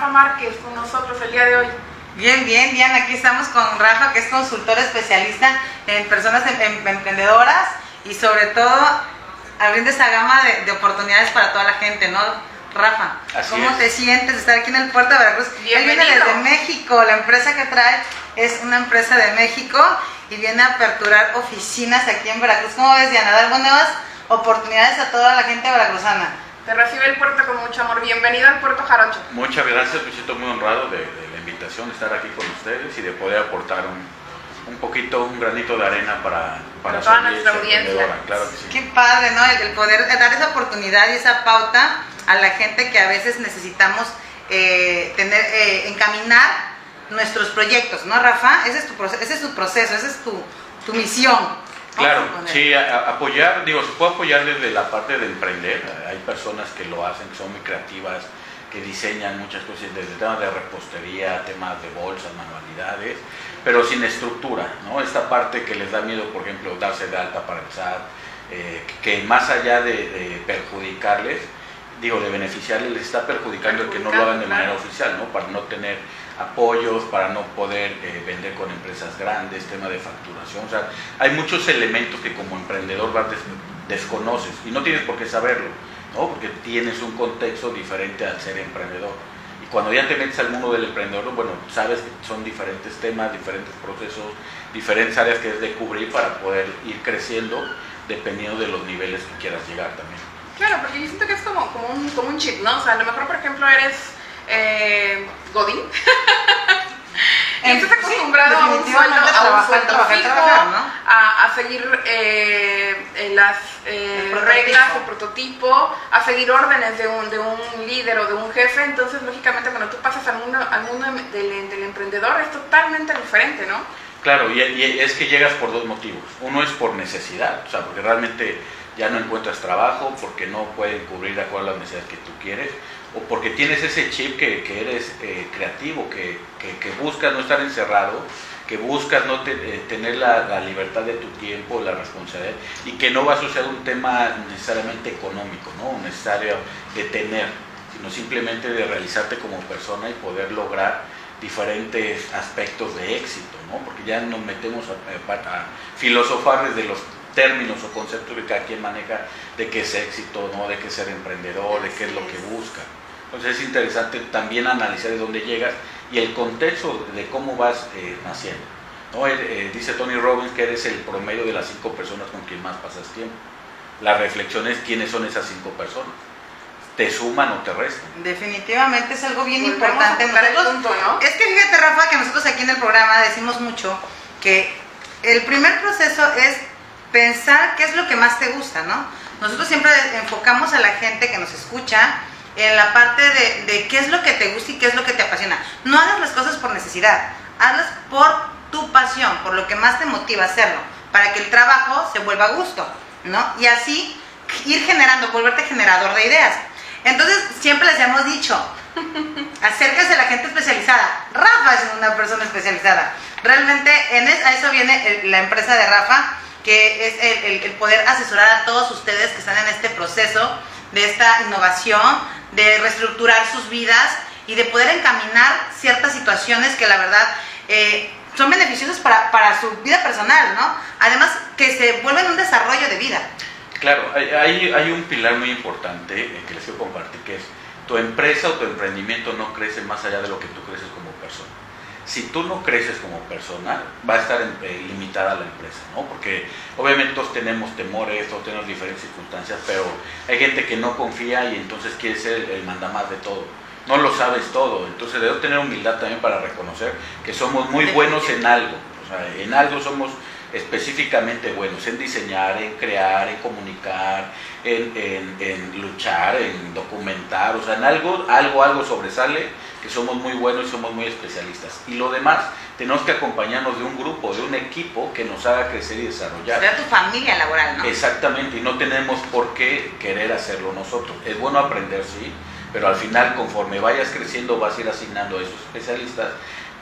Rafa Márquez con nosotros el día de hoy. Bien, bien, bien. Aquí estamos con Rafa, que es consultor especialista en personas em- em- emprendedoras y sobre todo abriendo esa gama de, de oportunidades para toda la gente, ¿no? Rafa, Así ¿cómo es. te sientes de estar aquí en el puerto de Veracruz? Él viene desde México, la empresa que trae es una empresa de México y viene a aperturar oficinas aquí en Veracruz. ¿Cómo ves, Diana? Dar nuevas oportunidades a toda la gente veracruzana. Te recibe el puerto con mucho amor. Bienvenido al puerto Jarocho. Muchas gracias, me siento muy honrado de, de la invitación de estar aquí con ustedes y de poder aportar un, un poquito, un granito de arena para, Para su toda nuestra audiencia. emprendedora, Claro que sí. Qué padre, ¿no? El, el poder dar esa oportunidad y esa pauta a la gente que a veces necesitamos eh, tener, eh, encaminar nuestros proyectos, ¿no, Rafa? Ese es tu proceso, ese es tu proceso, esa es tu, tu misión. Claro, sí, a- apoyar, digo, se puede apoyar desde la parte de emprender. Hay personas que lo hacen, que son muy creativas, que diseñan muchas cosas, desde temas de repostería, temas de bolsas, manualidades, pero sin estructura, ¿no? Esta parte que les da miedo, por ejemplo, darse de alta para el SAT, eh, que más allá de, de perjudicarles, digo, de beneficiarles, les está perjudicando el que no lo hagan de manera oficial, ¿no? Para no tener apoyos, para no poder eh, vender con empresas grandes, tema de facturación. O sea, hay muchos elementos que como emprendedor vas des- desconoces y no tienes por qué saberlo, ¿no? Porque tienes un contexto diferente al ser emprendedor. Y cuando ya te metes al mundo del emprendedor, bueno, sabes que son diferentes temas, diferentes procesos, diferentes áreas que es de cubrir para poder ir creciendo dependiendo de los niveles que quieras llegar también. Claro, porque yo siento que es como, como, un, como un chip, ¿no? O sea, a lo mejor, por ejemplo, eres eh, Godín. y En- estás acostumbrado sí, a un sueldo, a un trabajar, sueldo trabajar, fijo, trabajar, ¿no? a, a seguir eh, eh, las eh, reglas, el prototipo, a seguir órdenes de un, de un líder o de un jefe. Entonces, lógicamente, cuando tú pasas al mundo, al mundo del, del emprendedor, es totalmente diferente, ¿no? Claro, y, y es que llegas por dos motivos. Uno es por necesidad, o sea, porque realmente ya no encuentras trabajo, porque no pueden cubrir de acuerdo a las necesidades que tú quieres, o porque tienes ese chip que, que eres eh, creativo, que, que, que buscas no estar encerrado, que buscas no te- eh, tener la, la libertad de tu tiempo, la responsabilidad, y que no va a asociar un tema necesariamente económico, ¿no? necesario de tener, sino simplemente de realizarte como persona y poder lograr diferentes aspectos de éxito, ¿no? Porque ya nos metemos a, a- a filosofar desde los términos o conceptos que cada quien maneja de qué es éxito, ¿no? De qué es ser emprendedor, de qué es lo que busca. Entonces es interesante también analizar de dónde llegas y el contexto de cómo vas eh, naciendo. ¿no? Eh, eh, dice Tony Robbins que eres el promedio de las cinco personas con quien más pasas tiempo. La reflexión es quiénes son esas cinco personas. ¿Te suman o te restan? Definitivamente es algo bien Volvemos importante. a tocar el Nosotros- punto, ¿no? Es que fíjate, Rafa, que nosotros aquí en el programa decimos mucho que el primer proceso es pensar qué es lo que más te gusta, ¿no? Nosotros siempre enfocamos a la gente que nos escucha en la parte de, de qué es lo que te gusta y qué es lo que te apasiona. No hagas las cosas por necesidad, hazlas por tu pasión, por lo que más te motiva hacerlo, para que el trabajo se vuelva a gusto, ¿no? Y así ir generando, volverte generador de ideas. Entonces, siempre les hemos dicho, acérquese a la gente especializada. Rafa es una persona especializada. Realmente en es- a eso viene la empresa de Rafa, que es el poder asesorar a todos ustedes que están en este proceso de esta innovación, de reestructurar sus vidas y de poder encaminar ciertas situaciones que la verdad eh, son beneficiosas para, para su vida personal, ¿no? Además, que se vuelven un desarrollo de vida. Claro, hay, hay, un pilar muy importante eh, que les quiero compartir, que es tu empresa o tu emprendimiento no crece más allá de lo que tú creces. Si tú no creces como persona, va a estar eh, limitada la empresa, ¿no? Porque obviamente todos tenemos temores, todos tenemos diferentes circunstancias, pero hay gente que no confía y entonces quiere ser el, el mandamás de todo. No lo sabes todo, entonces debes tener humildad también para reconocer que somos muy buenos en algo. O sea, en algo somos específicamente buenos, en diseñar, en crear, en comunicar, en, en- en luchar, en documentar, o sea, en algo, algo, algo sobresale que somos muy buenos y somos muy especialistas. Y lo demás, tenemos que acompañarnos de un grupo, de un equipo que nos haga crecer y desarrollar. Sea tu familia laboral, ¿no? Exactamente, y no tenemos por qué querer hacerlo nosotros. Es bueno aprender, sí, pero al final conforme vayas creciendo vas a ir asignando a esos especialistas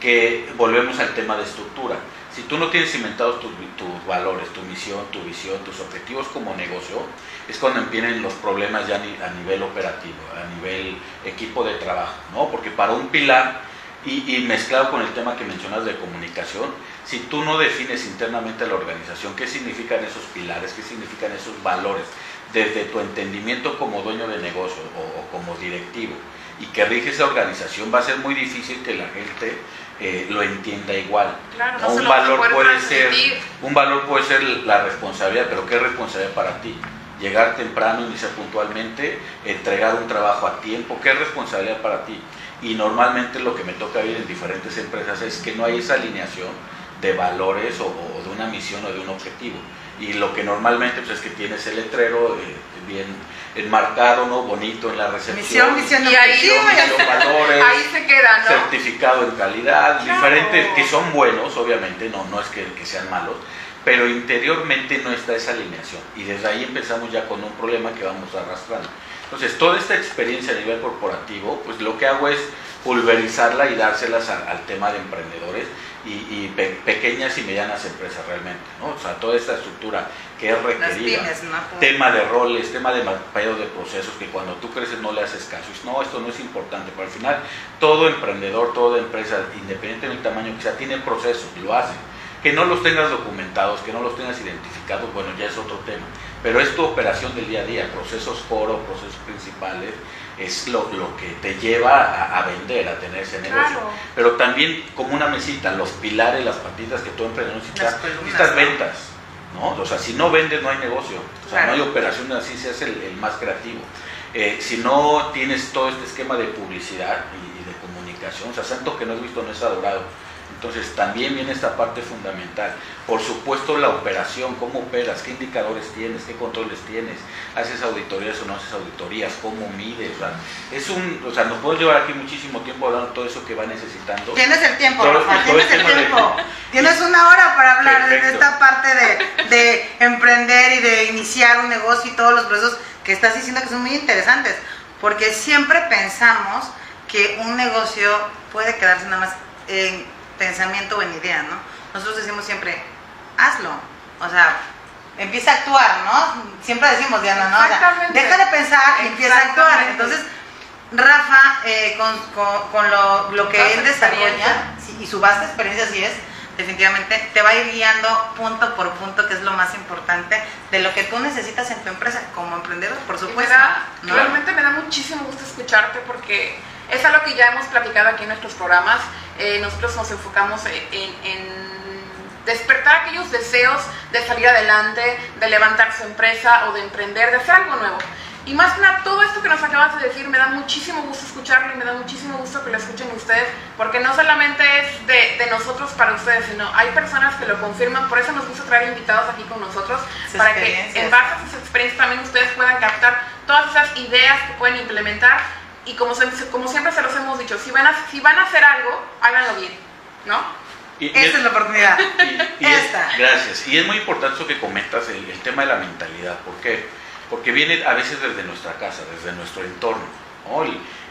que volvemos al tema de estructura. si tú no tienes cimentados tus, tus, valores, tu misión, tu visión, tus objetivos como negocio, es cuando empiezan los problemas ya a nivel operativo, a nivel equipo de trabajo, ¿no? Porque para un pilar, y, y mezclado con el tema que mencionas de comunicación, si tú no defines internamente la organización qué significan esos pilares, qué significan esos valores, desde tu entendimiento como dueño de negocio o, o como directivo, y que rige esa organización, va a ser muy difícil que la gente eh, lo entienda igual. Claro, ¿no? un a valor puede ser un valor puede ser la responsabilidad, pero ¿qué responsabilidad para ti? Llegar temprano, iniciar puntualmente, entregar un trabajo a tiempo, ¿qué responsabilidad para ti? Y normalmente lo que me toca ver en diferentes empresas es que no hay esa alineación de valores o, o de una misión o de un objetivo. Y lo que normalmente pues, es que tienes el letrero eh, bien enmarcado, ¿no? bonito en la recepción. Misión, misión, Y ahí, objetivo. misión, valores, ahí se queda, ¿no? certificado en calidad, Claro. diferentes que son buenos, obviamente, no, no es que, que sean malos, pero interiormente no está esa alineación. Y desde ahí empezamos ya con un problema que vamos arrastrando. Entonces, toda esta experiencia a nivel corporativo, pues lo que hago es pulverizarla y dárselas al tema de emprendedores y, y pe- pequeñas y medianas empresas realmente, ¿no? O sea, toda esta estructura que es requerida pymes, ¿no? tema de roles, tema de mapeado de procesos que cuando tú creces no le haces caso. No, esto no es importante, pero al final todo emprendedor, toda empresa, independientemente del tamaño que sea, tiene procesos, lo hace. Que no los tengas documentados, que no los tengas identificados, bueno, ya es otro tema. Pero es tu operación del día a día, procesos foro, procesos principales, es lo, lo que te lleva a, a vender, a tener ese negocio. Claro. Pero también como una mesita, los pilares, las patitas que todo emprendedor necesitas ¿no? ventas. ¿no? O sea, si no vendes no hay negocio, o sea, Claro. no hay operación así, se hace el, el más creativo. Eh, si no tienes todo este esquema de publicidad y, y de comunicación, o sea, santo que no has visto no es adorado. Entonces también viene esta parte fundamental. Por supuesto la operación, cómo operas, qué indicadores tienes, qué controles tienes, haces auditorías o no haces auditorías, cómo mides. O sea, es un, o sea, nos podemos llevar aquí muchísimo tiempo hablando de todo eso que va necesitando. Tienes el tiempo, Todo- Rafa, todo tienes el el de- tiempo. Tienes una hora para hablar de esta parte de, de emprender y de iniciar un negocio y todos los procesos que estás diciendo que son muy interesantes. Porque siempre pensamos que un negocio puede quedarse nada más en pensamiento o en idea, ¿no? Nosotros decimos siempre, hazlo. O sea, empieza a actuar, ¿no? Siempre decimos, Diana, ¿no? O sea, deja de pensar empieza a actuar. Entonces, Rafa, eh, con, con- con lo, lo que él desarrolla y su vasta experiencia, así es, definitivamente te va a ir guiando punto por punto, que es lo más importante de lo que tú necesitas en tu empresa como emprendedor, por Y me supuesto. da- ¿no? Realmente me da muchísimo gusto escucharte porque es algo que ya hemos platicado aquí en nuestros programas. Eh, nosotros nos enfocamos en, en despertar aquellos deseos de salir adelante, de levantar su empresa o de emprender, de hacer algo nuevo. Y más que nada, todo esto que nos acabas de decir me da muchísimo gusto escucharlo y me da muchísimo gusto que lo escuchen ustedes, porque no solamente es de, de nosotros para ustedes, sino hay personas que lo confirman, por eso nos gusta traer invitados aquí con nosotros, Sus para que en base a sus experiencias también ustedes puedan captar todas esas ideas que pueden implementar y como, se- como siempre se los hemos dicho, si van, a, si van a hacer algo, háganlo bien, ¿no? Y- y Esa es la oportunidad. Y- y es- Esta. gracias. Y es muy importante eso que comentas, el, el tema de la mentalidad. ¿Por qué? Porque viene a veces desde nuestra casa, desde nuestro entorno. ¿no?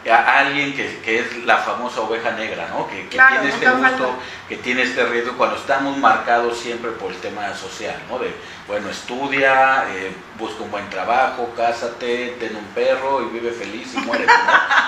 A alguien que, que es la famosa oveja negra, ¿no? que, que Claro, tiene este gusto, que tiene este riesgo cuando estamos marcados siempre por el tema social, ¿no? de, bueno, estudia, eh, busca un buen trabajo, cásate, ten un perro y vive feliz y muere.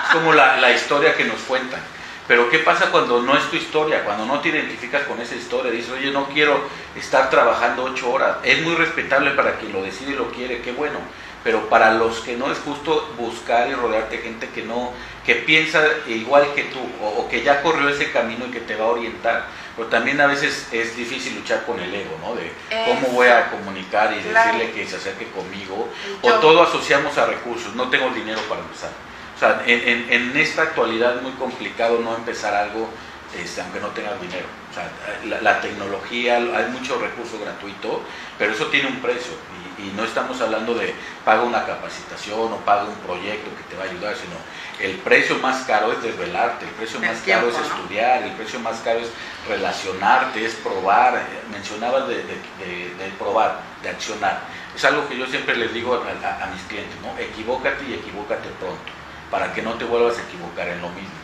Es como la, la historia que nos cuentan. Pero ¿qué pasa cuando no es tu historia? Cuando no te identificas con esa historia, dices, oye, no quiero estar trabajando ocho horas. Es muy respetable para quien lo decide y lo quiere, qué bueno. Pero para los que no es justo buscar y rodearte de gente que no, que piensa igual que tú, o, o que ya corrió ese camino y que te va a orientar. Pero también a veces es difícil luchar con el ego, ¿no? De cómo voy a comunicar y Claro. decirle que se acerque conmigo. Yo. O todo asociamos a recursos, no tengo dinero para empezar. O sea, en, en- en esta actualidad es muy complicado no empezar algo este, aunque no tengas dinero. O sea, la, la tecnología, hay mucho recurso gratuito, pero eso tiene un precio. Y, no estamos hablando de paga una capacitación o paga un proyecto que te va a ayudar, sino el precio más caro es desvelarte, el precio El más tiempo, caro es ¿no? estudiar, el precio más caro es relacionarte, es probar. Mencionabas de, de- de- de probar, de accionar. Es algo que yo siempre les digo a, a- a mis clientes, ¿no? Equivócate y equivócate pronto, para que no te vuelvas a equivocar en lo mismo.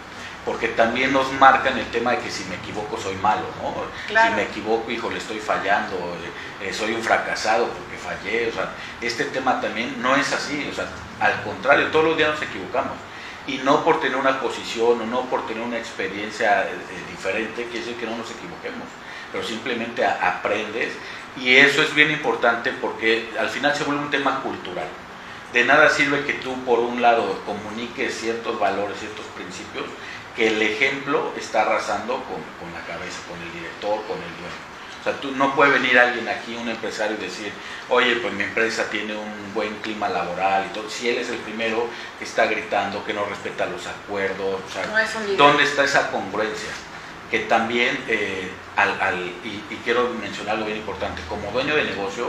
porque también nos marcan el tema de que si me equivoco soy malo, ¿no? Si me equivoco, hijo, le estoy fallando, eh, soy un fracasado porque fallé, o sea, este tema también no es así, o sea, al contrario, todos los días nos equivocamos. Y no por tener una posición o no por tener una experiencia eh, eh, diferente, quiere decir que no nos equivoquemos, pero simplemente aprendes y eso es bien importante porque al final se vuelve un tema cultural. De nada sirve que tú, por un lado, comuniques ciertos valores, ciertos principios, que el ejemplo está arrasando con, la cabeza, con el director, con el dueño. O sea, tú no puede venir alguien aquí, un empresario, y decir, oye, pues mi empresa tiene un buen clima laboral y todo. Si él es el primero que está gritando, que no respeta los acuerdos, o sea, ¿dónde está esa congruencia? Que también, eh, al, y, quiero mencionar algo bien importante, como dueño de negocio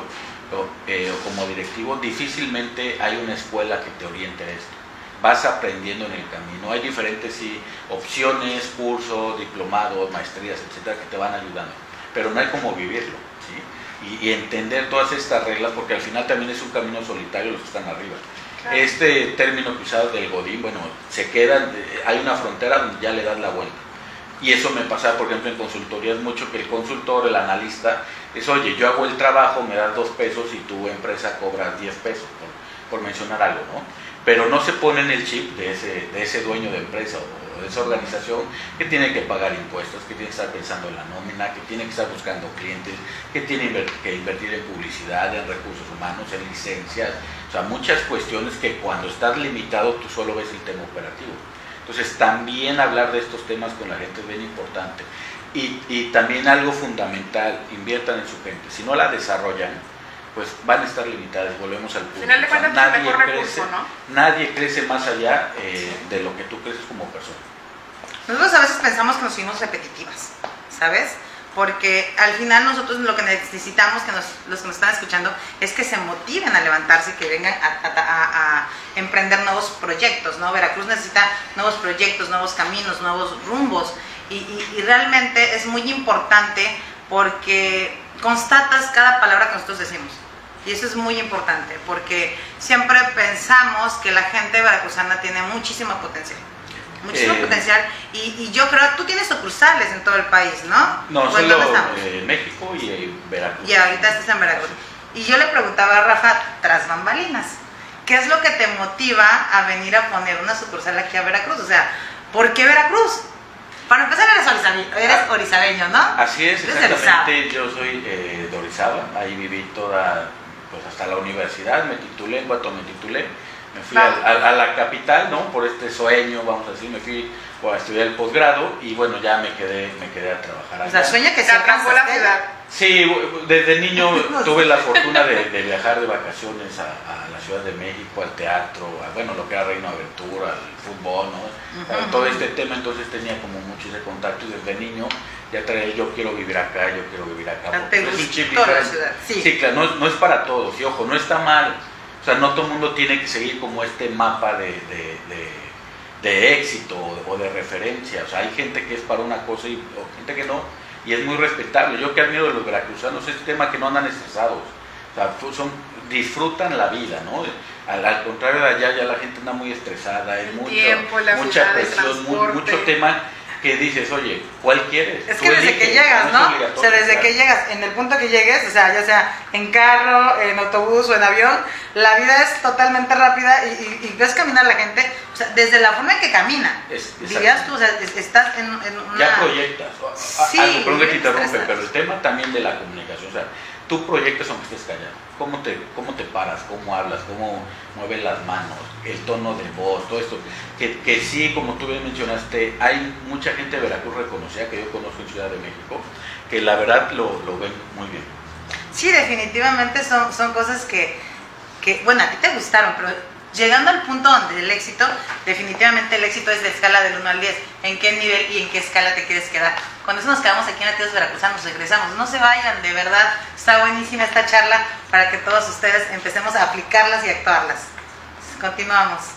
o, eh, o como directivo, difícilmente hay una escuela que te oriente a esto vas aprendiendo en el camino. Hay diferentes opciones, cursos, diplomados, maestrías, etcétera, que te van ayudando, pero no hay como vivirlo y, entender todas estas reglas, porque al final también es un camino solitario los que están arriba. Este término que usado del Godín, bueno, se queda, hay una frontera donde ya le das la vuelta. Y eso me pasa, por ejemplo, en consultorías mucho que el consultor, el analista, es, oye, yo hago el trabajo, me das dos pesos y tu empresa cobra diez pesos, por, por mencionar algo, ¿no? pero no se pone en el chip de ese, de ese dueño de empresa o esa organización que tiene que pagar impuestos, que tiene que estar pensando en la nómina, que tiene que estar buscando clientes, que tiene que invertir en publicidad, en recursos humanos, en licencias, o sea, muchas cuestiones que cuando estás limitado tú solo ves el tema operativo. Entonces también hablar de estos temas con la gente es bien importante. Y, y también algo fundamental, inviertan en su gente. Si no la desarrollan, pues van a estar limitadas, volvemos al punto. Final de cuentas, nadie, crece, nadie crece más allá eh, de lo que tú creces como persona. Nosotros a veces pensamos que nos fuimos repetitivas, ¿sabes? Porque al final nosotros lo que necesitamos, que los que nos están escuchando, es que se motiven a levantarse y que vengan a, emprender nuevos proyectos, ¿no? Veracruz necesita nuevos proyectos, nuevos caminos, nuevos rumbos. Y, y realmente es muy importante porque constatas cada palabra que nosotros decimos. Y eso es muy importante, porque siempre pensamos que la gente veracruzana tiene muchísimo potencial. Muchísimo eh, potencial. Y, yo creo, tú tienes sucursales en todo el país, ¿no? No, solo en México y Veracruz. Y ahorita estás en Veracruz. Y yo le preguntaba a Rafa, tras bambalinas, ¿qué es lo que te motiva a venir a poner una sucursal aquí a Veracruz? O sea, ¿por qué Veracruz? Para empezar, eres, orizabeño, ¿no? Así es, exactamente. Yo soy eh, de Orizaba, ahí viví toda pues hasta la universidad, me titulé, en cuanto me titulé, me fui a, la capital, ¿no? Por este sueño, vamos a decir, me fui a estudiar el posgrado y bueno, ya me quedé, me quedé a trabajar allá. O sea, sueña que se atrancó la ciudad. Sí, desde niño tuve la fortuna de, viajar de vacaciones a, la Ciudad de México, al teatro, a, bueno, lo que era Reino Aventura, al fútbol, ¿no? Todo este tema, entonces tenía como mucho ese contacto y desde niño ya traía yo quiero vivir acá, yo quiero vivir acá. es un chip la ciudad. Sí. claro, no, no, es para todos, y ojo, no está mal. O sea, no todo el mundo tiene que seguir como este mapa de, de, de, éxito o de referencia. O sea, hay gente que es para una cosa y o gente que no y es muy respetable. Yo que admiro de los veracruzanos es el tema que no andan estresados, o sea, son, disfrutan la vida, ¿no? Al, contrario de allá ya la gente anda muy estresada, hay mucho, mucha presión, mucho tema que dices, oye, ¿cuál quieres? Es que desde que llegas, ¿no? o sea, desde que llegas, en el punto que llegues, o sea, ya sea en carro, en autobús o en avión, la vida es totalmente rápida y, ves caminar a la gente, o sea, desde la forma en que camina. dirías tú, o sea, estás en, una... Ya proyectas. Sí, algo, que te interrumpe, pero el tema también de la comunicación, o sea, tú proyectas aunque estés callado cómo te, cómo te paras, cómo hablas, cómo mueves las manos, el tono de voz, todo esto. Que, que sí, como tú bien mencionaste, hay mucha gente de Veracruz reconocida que yo conozco en Ciudad de México, que la verdad lo, lo ven muy bien. Sí, definitivamente son, son cosas que, que, bueno, a ti te gustaron, pero llegando al punto donde el éxito, definitivamente el éxito es de escala del 1 al 10. ¿En qué nivel y en qué escala te quieres quedar? Cuando eso nos quedamos aquí en Latidos Veracruzanos, regresamos. No se vayan, de verdad, está buenísima esta charla para que todos ustedes empecemos a aplicarlas y actuarlas. Continuamos.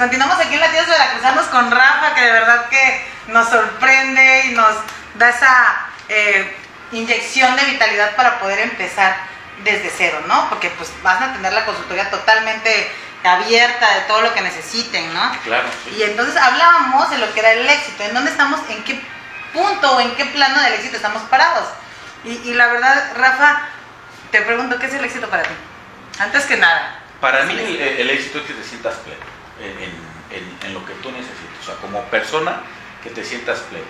Continuamos aquí en Latidos Veracruzanos con Rafa, que de verdad que nos sorprende y nos da esa eh, inyección de vitalidad para poder empezar desde cero, ¿no? Porque pues van a tener la consultoría totalmente abierta de todo lo que necesiten, ¿no? Claro. sí. Y entonces hablábamos de lo que era el éxito, en dónde estamos, en qué punto o en qué plano del éxito estamos parados. Y, y la verdad, Rafa, te pregunto, ¿qué es el éxito para ti? Antes que nada. Para mí el, el éxito es que te sientas pleno en, lo que tú necesitas. O sea, como persona, que te sientas pleno.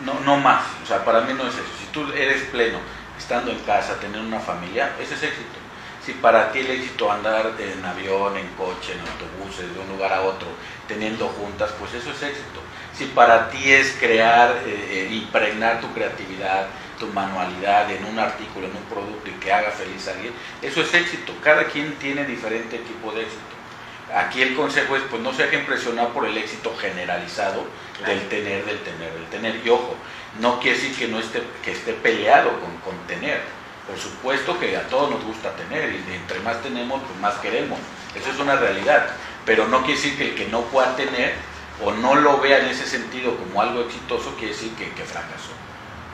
No, no más. O sea, para mí no es eso. Si tú eres pleno, estando en casa, tener una familia, ese es éxito. Si para ti el éxito andar en avión, en coche, en autobuses, de un lugar a otro, teniendo juntas, pues eso es éxito. Si para ti es crear, eh, eh, impregnar tu creatividad, tu manualidad en un artículo, en un producto y que haga feliz a alguien, eso es éxito. Cada quien tiene diferente tipo de éxito. Aquí el consejo es, pues no se deje impresionar por el éxito generalizado del tener, del tener, del tener. Y ojo, no quiere decir que no esté, que esté peleado con, con tener. Por supuesto que a todos nos gusta tener y entre más tenemos, pues más queremos. Eso es una realidad. Pero no quiere decir que el que no pueda tener o no lo vea en ese sentido como algo exitoso, quiere decir que, que fracasó.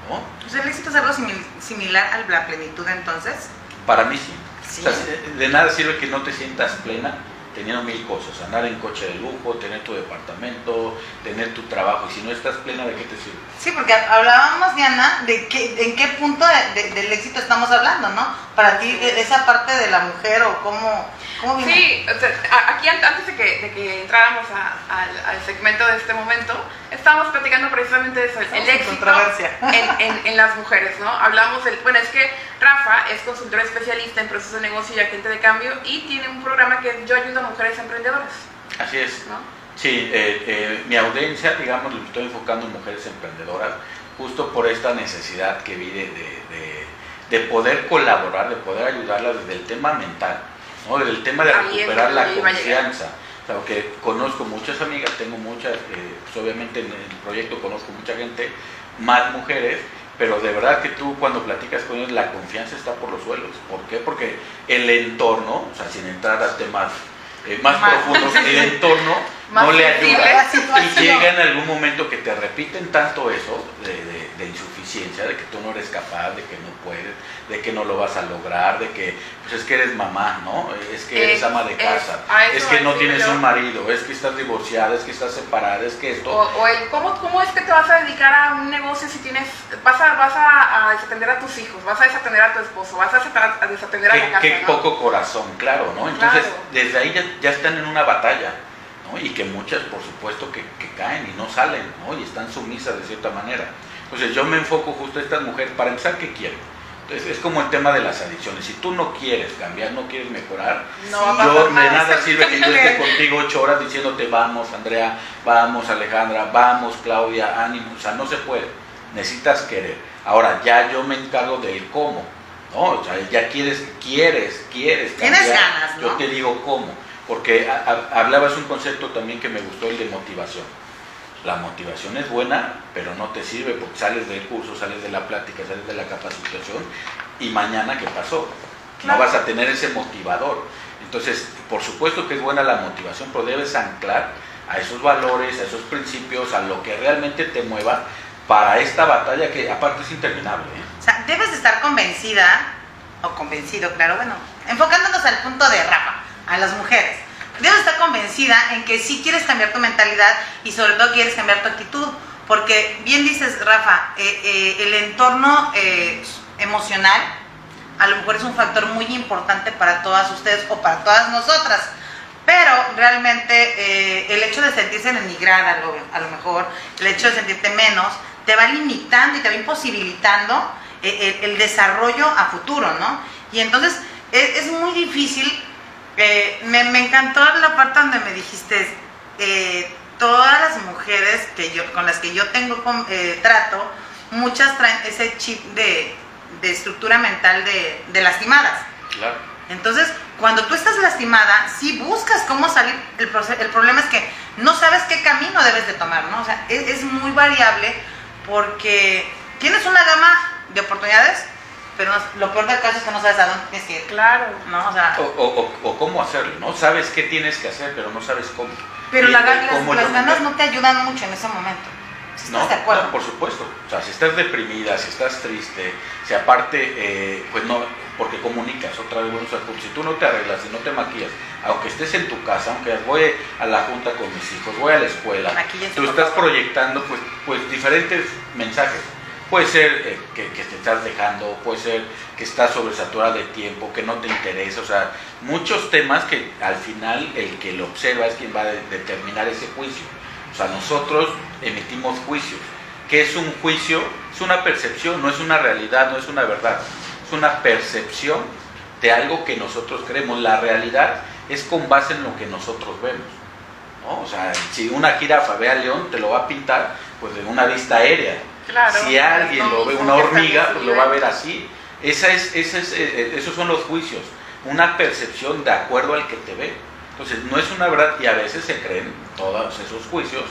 ¿no? El éxito es algo simil- similar a la plenitud entonces. Para mí sí. Sí. O sea, de nada sirve que no te sientas plena teniendo mil cosas, andar en coche de lujo, tener tu departamento, tener tu trabajo, y si no estás plena, ¿de qué te sirve? Sí, porque hablábamos, Diana, de qué, en qué punto de- de- del éxito estamos hablando, ¿no? Para ti, e- esa parte de la mujer o cómo, cómo viene. Sí, o sea, a- aquí an- antes de que, de que entráramos a- al, al segmento de este momento, estábamos platicando precisamente de eso, el éxito controversia. en, en- en las mujeres, ¿no? Hablamos del, bueno, es que Rafa es consultor especialista en procesos de negocio y agente de cambio y tiene un programa que yo ayudo a mujeres emprendedoras, Así es. ¿no? Sí, eh, eh, mi audiencia, digamos, lo estoy enfocando en mujeres emprendedoras, justo por esta necesidad que vi de, de- de- de poder colaborar, de poder ayudarlas desde el tema mental, ¿no? desde el tema de es recuperar la confianza. O sea, porque conozco muchas amigas, tengo muchas, eh, pues obviamente en el proyecto conozco mucha gente, más mujeres, pero de verdad que tú cuando platicas con ellos la confianza está por los suelos. ¿Por qué? Porque el entorno, o sea, sin entrar a temas eh, más Más- profundos, el entorno no le ayuda. Y llega en algún momento que te repiten tanto eso de, de- de insuficiencia, de que tú no eres capaz, de que no puedes, de que no lo vas a lograr, de que pues es que eres mamá, ¿no? Es que eres Es- ama de casa, es que no tienes yo. un marido, es que estás divorciada, es que estás separada, es que esto. O, o el, ¿cómo, ¿cómo es que te vas a dedicar a un negocio si vas a, vas a, a desatender a tus hijos, vas a desatender a tu esposo, vas a desatender a, desatender a qué, la casa, qué ¿no? poco corazón, claro, ¿no? Entonces, Claro. desde ahí ya, ya están en una batalla, ¿no? Y que muchas, por supuesto, que, que caen y no salen, ¿no? Y están sumisas de cierta manera. Entonces, yo me enfoco justo a estas mujeres, para empezar, ¿qué quieren? Es, es como el tema de las adicciones. Si tú no quieres cambiar, no quieres mejorar, No yo de nada, sirve que yo esté contigo ocho horas diciéndote vamos Andrea, vamos Alejandra, vamos Claudia, ánimo, o sea, no se puede. Necesitas querer. Ahora ya yo me encargo de ir cómo. No, o sea, ya quieres, quieres, quieres. Tienes cambiar. ganas, ¿no? Yo te digo cómo. Porque a- a- hablabas un concepto también que me gustó, el de motivación. La motivación es buena, pero no te sirve porque sales del curso, sales de la plática, sales de la capacitación y mañana ¿qué pasó? Claro. No vas a tener ese motivador. Entonces, por supuesto que es buena la motivación, pero debes anclar a esos valores, a esos principios, a lo que realmente te mueva para esta batalla que aparte es interminable. ¿eh? O sea, debes de estar convencida, o convencido, claro, bueno, enfocándonos al punto de Rafa, a las mujeres. Debes estar convencida en que sí quieres cambiar tu mentalidad y sobre todo quieres cambiar tu actitud. Porque bien dices, Rafa, eh, eh, el entorno eh, emocional a lo mejor es un factor muy importante para todas ustedes o para todas nosotras. Pero realmente eh, el hecho de sentirse denigrada a lo mejor, el hecho de sentirte menos, te va limitando y te va imposibilitando eh, el, el desarrollo a futuro, ¿no? Y entonces es, es muy difícil. eh, me, me encantó la parte donde me dijiste, eh, todas las mujeres que yo, con las que yo tengo con- eh, trato, muchas traen ese chip de, de estructura mental de, de lastimadas. Claro. Entonces, cuando tú estás lastimada, sí buscas cómo salir. El, el problema es que no sabes qué camino debes de tomar, ¿no? O sea, es, es muy variable porque tienes una gama de oportunidades, pero no- lo peor del caso es que no sabes a dónde tienes que ir, Claro. ¿no? O sea, O, o- o- o cómo hacerlo, ¿no? Sabes qué tienes que hacer, pero no sabes cómo. pero la las, ganas no te ayudan mucho en ese momento. ¿Sí No, ¿Estás de acuerdo? no, por supuesto. O sea, si estás deprimida, si estás triste, si aparte, eh, pues no, porque comunicas otra vez, bueno, o sea, como si tú no te arreglas, si no te maquillas, aunque estés en tu casa, aunque voy a la junta con mis hijos, voy a la escuela, tú estás proyectando pues, pues diferentes mensajes. Puede ser eh, que, que te estás dejando, puede ser que estás sobresaturada de tiempo, que no te interesa, o sea, muchos temas que al final el que lo observa es quien va a de- determinar ese juicio. O sea, nosotros emitimos juicios. ¿Qué es un juicio? Es una percepción, no es una realidad, no es una verdad. Es una percepción de algo que nosotros creemos. La realidad es con base en lo que nosotros vemos. ¿no? O sea, si una jirafa ve al león, te lo va a pintar pues de una vista aérea. Claro. si alguien lo ve, una hormiga, pues lo va a ver así. Esa es, esa es, eh, eh, esos son los juicios, una percepción de acuerdo al que te ve. Entonces, no es una verdad y a veces se creen todos esos juicios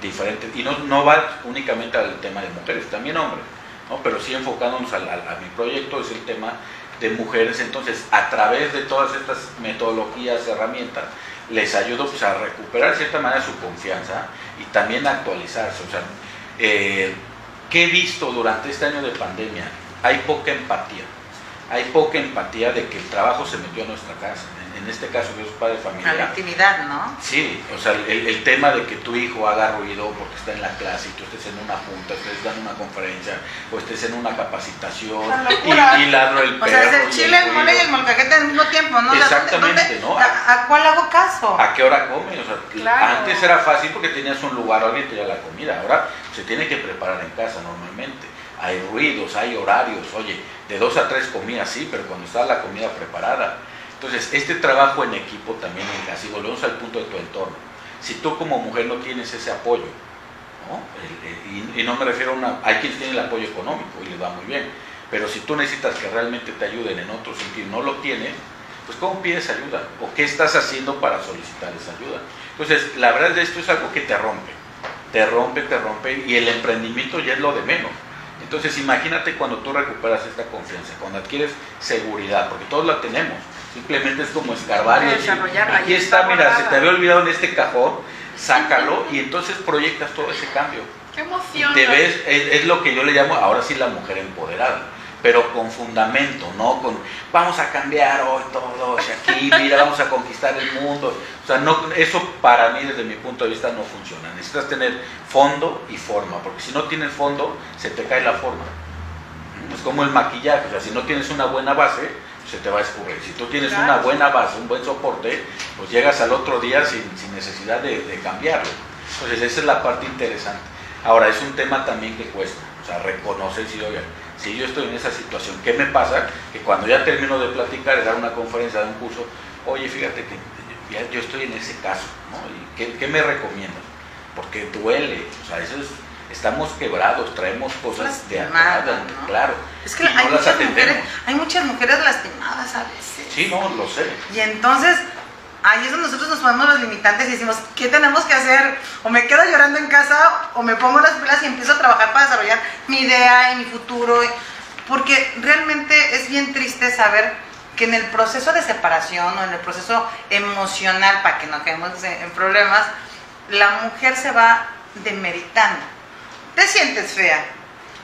diferentes. Y no, no va únicamente al tema de mujeres, también hombres. ¿no? Pero sí enfocándonos al- a, mi proyecto, es el tema de mujeres. Entonces, a través de todas estas metodologías, herramientas, les ayudo pues, a recuperar de cierta manera su confianza y también a actualizarse. O sea, eh, ¿qué he visto durante este año de pandemia? Hay poca empatía. Hay poca empatía de que el trabajo se metió a nuestra casa. En, este caso, yo soy padre de A la intimidad, ¿no? Sí, o sea, el, el tema de que tu hijo haga ruido porque está en la clase y tú estés en una junta, estés dando una conferencia o estés en una capacitación y, y ladro el O sea, es perro el chile, el mole y el molcajete al mismo tiempo, ¿no? O sea, ¿dónde- Exactamente, dónde- ¿no? ¿A, a cuál hago caso? ¿A qué hora come? O sea, Claro. antes era fácil porque tenías un lugar, alguien te la comida. Ahora se tiene que preparar en casa normalmente. Hay ruidos, hay horarios. Oye, de dos a tres comidas sí, pero cuando está la comida preparada. Entonces, este trabajo en equipo también en casa, y volvemos al punto de tu entorno. Si tú como mujer no tienes ese apoyo, y, no me refiero a una... Hay quienes tienen el apoyo económico y les va muy bien. Pero si tú necesitas que realmente te ayuden en otro sentido y no lo tienes, pues ¿cómo pides ayuda? ¿O qué estás haciendo para solicitar esa ayuda? Entonces, la verdad es esto es algo que te rompe, te rompe, te rompe y el emprendimiento ya es lo de menos. Entonces, imagínate cuando tú recuperas esta confianza, cuando adquieres seguridad, porque todos la tenemos, simplemente es como escarbar y decir, aquí está, mira, se te había olvidado en este cajón, sácalo y entonces proyectas todo ese cambio. Qué emoción. Te ves, es, es lo que yo le llamo ahora sí la mujer empoderada, pero con fundamento, no con vamos a cambiar hoy todo, aquí, mira, vamos a conquistar el mundo. O sea, no, eso para mí desde mi punto de vista no funciona. Necesitas tener fondo y forma, porque si no tienes fondo, se te cae la forma. Es como el maquillaje, o sea, si no tienes una buena base, se te va a escurrir. Si tú tienes Claro. una buena base, un buen soporte, pues llegas al otro día sin, sin necesidad de, de cambiarlo. Entonces esa es la parte interesante. Ahora, es un tema también que cuesta, o sea, reconocer si, oigan, si yo estoy en esa situación, ¿qué me pasa? Que cuando ya termino de platicar, de dar una conferencia, de un curso, oye, fíjate que ya yo estoy en ese caso, ¿no? ¿Y qué, qué me recomiendas? Porque duele, o sea, eso es, estamos quebrados, traemos cosas de atrás, ¿no? claro. Es que y hay, no las muchas mujeres, atendemos. hay muchas mujeres lastimadas a veces. Sí, no, lo sé. Y entonces, ahí es donde nosotros nos ponemos los limitantes y decimos, ¿qué tenemos que hacer? O me quedo llorando en casa, o me pongo las pilas y empiezo a trabajar para desarrollar mi idea y mi futuro. Porque realmente es bien triste saber que en el proceso de separación o en el proceso emocional, para que no quedemos en problemas, la mujer se va demeritando. Te sientes fea,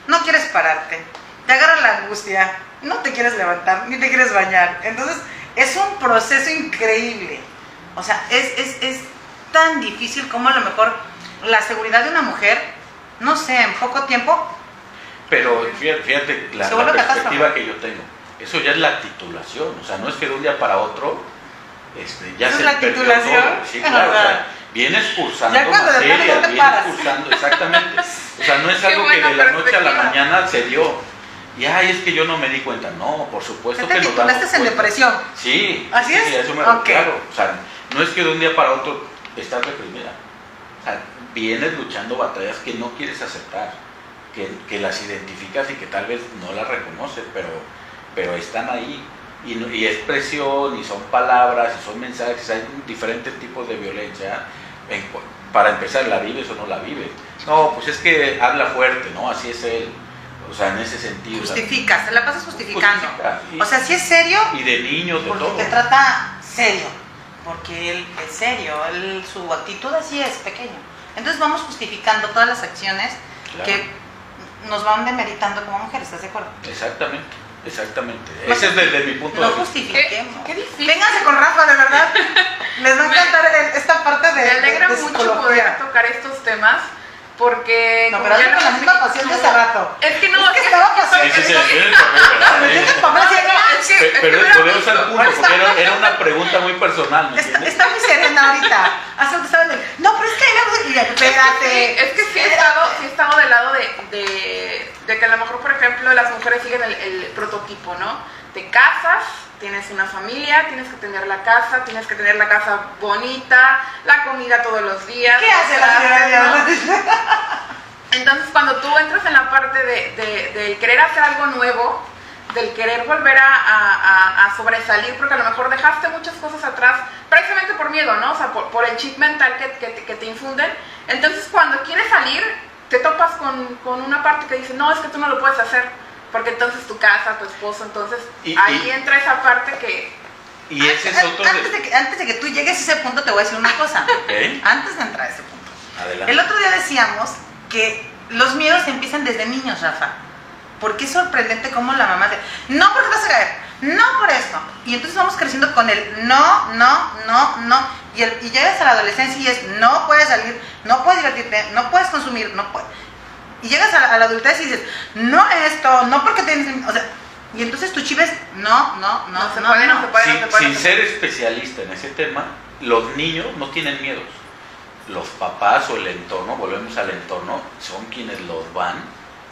no quieres pararte, te agarra la angustia, no te quieres levantar, ni te quieres bañar. Entonces, es un proceso increíble. O sea, es, es, es tan difícil como a lo mejor la seguridad de una mujer, no sé, en poco tiempo, Pero fíjate, fíjate la, la perspectiva que yo tengo. Eso ya es la titulación, o sea, no es que de un día para otro este, ya ¿Eso se es la titulación? todo. Sí, claro, o sea, vienes cursando Ya cuando de plano materias, no te vienes paras. cursando, exactamente. O sea, no es algo que de la noche a la mañana se dio. Y ay, es que yo no me di cuenta. No, por supuesto que nos damos titulaste en depresión. Sí, ¿Así sí, es? sí, eso me Ok. claro. O sea, no es que de un día para otro estás reprimida. O sea, vienes luchando batallas que no quieres aceptar, que, que las identificas y que tal vez no las reconoces, pero, pero están ahí. Y, no- y es presión, y son palabras, y son mensajes, hay diferentes tipos de violencia. En para empezar, ¿la vives o no la vives? No, pues es que habla fuerte, ¿no? Así es él. O sea, en ese sentido. o sea, Justificas, te la pasas justificando. justifica. Y- O sea, si es serio, y de niños, de porque todo. te trata serio, porque él es serio, él, su actitud así es pequeño. Entonces vamos justificando todas las acciones Claro. que nos van demeritando como mujeres, ¿estás de acuerdo? Exactamente, exactamente. No Ese es desde mi punto No de vista. justifiquemos. Qué- qué difícil. Vénganse con Rafa, de verdad. Les va a encantar el- esta parte de, Me alegra de- de mucho poder tocar estos temas porque... No, pero ya hazlo lo con la misma pasión de hace rato. Es que no, Es que es que estaba pasando. Sí, sí, sí, es que- Pero volvemos al punto, porque era, era una pregunta muy personal, ¿me Está, muy serena ahorita. Hace rato estaba en el, No, pero es que me y yo, espérate. Es que sí he estado, sí he estado del lado de, de, de que a lo mejor, por ejemplo, las mujeres siguen el, el prototipo, ¿no? Te casas, tienes una familia, tienes que tener la casa, tienes que tener la casa bonita, la comida todos los días. ¿Qué hace la señora ¿no? Entonces, cuando tú entras en la parte de, de- del querer hacer algo nuevo, del querer volver a, a- sobresalir, porque a lo mejor dejaste muchas cosas atrás, precisamente por miedo, ¿no? O sea, por, por el chip mental que, que te- que te infunden. Entonces, cuando quieres salir, te topas con, con una parte que dice, no, es que tú no lo puedes hacer, porque entonces tu casa, tu esposo, entonces Y- ahí y- entra esa parte que... Y ese es otro antes, de... que, antes de que tú llegues a ese punto, te voy a decir una cosa. Ok, Antes de entrar a ese punto. adelante. El otro día decíamos que los miedos empiezan desde niños, Rafa. Porque es sorprendente cómo la mamá dice, no porque vas a caer, no por esto. Y entonces vamos creciendo con el no, no, no, no. Y, el- y llegas a la adolescencia y es no puedes salir, no puedes divertirte, no puedes consumir, no puedes. Y llegas a la, a la adultez y dices, no esto, no porque tienes... O sea, y entonces tu chip es no, no, no, No se no, puede, no no. se puede. sin, no se puede, sin ser especialista en ese tema, los niños no tienen miedos. Los papás o el entorno, volvemos al entorno, son quienes los van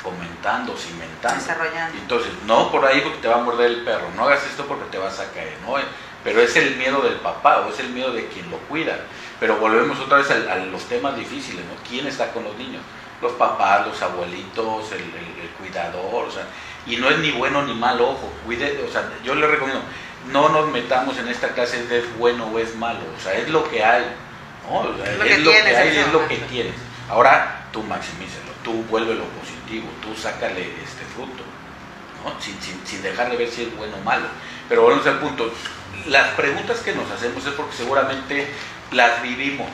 fomentando, cimentando. Desarrollando. Entonces, no por ahí porque te va a morder el perro, no hagas esto porque te vas a caer, ¿no? Pero es el miedo del papá o es el miedo de quien lo cuida. Pero volvemos otra vez a, a los temas difíciles, ¿no? ¿Quién está con los niños? Los papás, los abuelitos, el, el- el cuidador, o sea, y no es ni bueno ni mal, ojo, cuide, o sea, yo le recomiendo, no nos metamos en esta clase de es bueno o es malo, o sea, es lo que hay, ¿no? O sea, Es lo es que lo tienes en hay, es lo que tienes. Ahora tú maximízalo, tú vuélvelo positivo, tú sácale este fruto, ¿no? sin, sin, sin dejar de ver si es bueno o malo. Pero volvemos al punto, las preguntas que nos hacemos es porque seguramente las vivimos.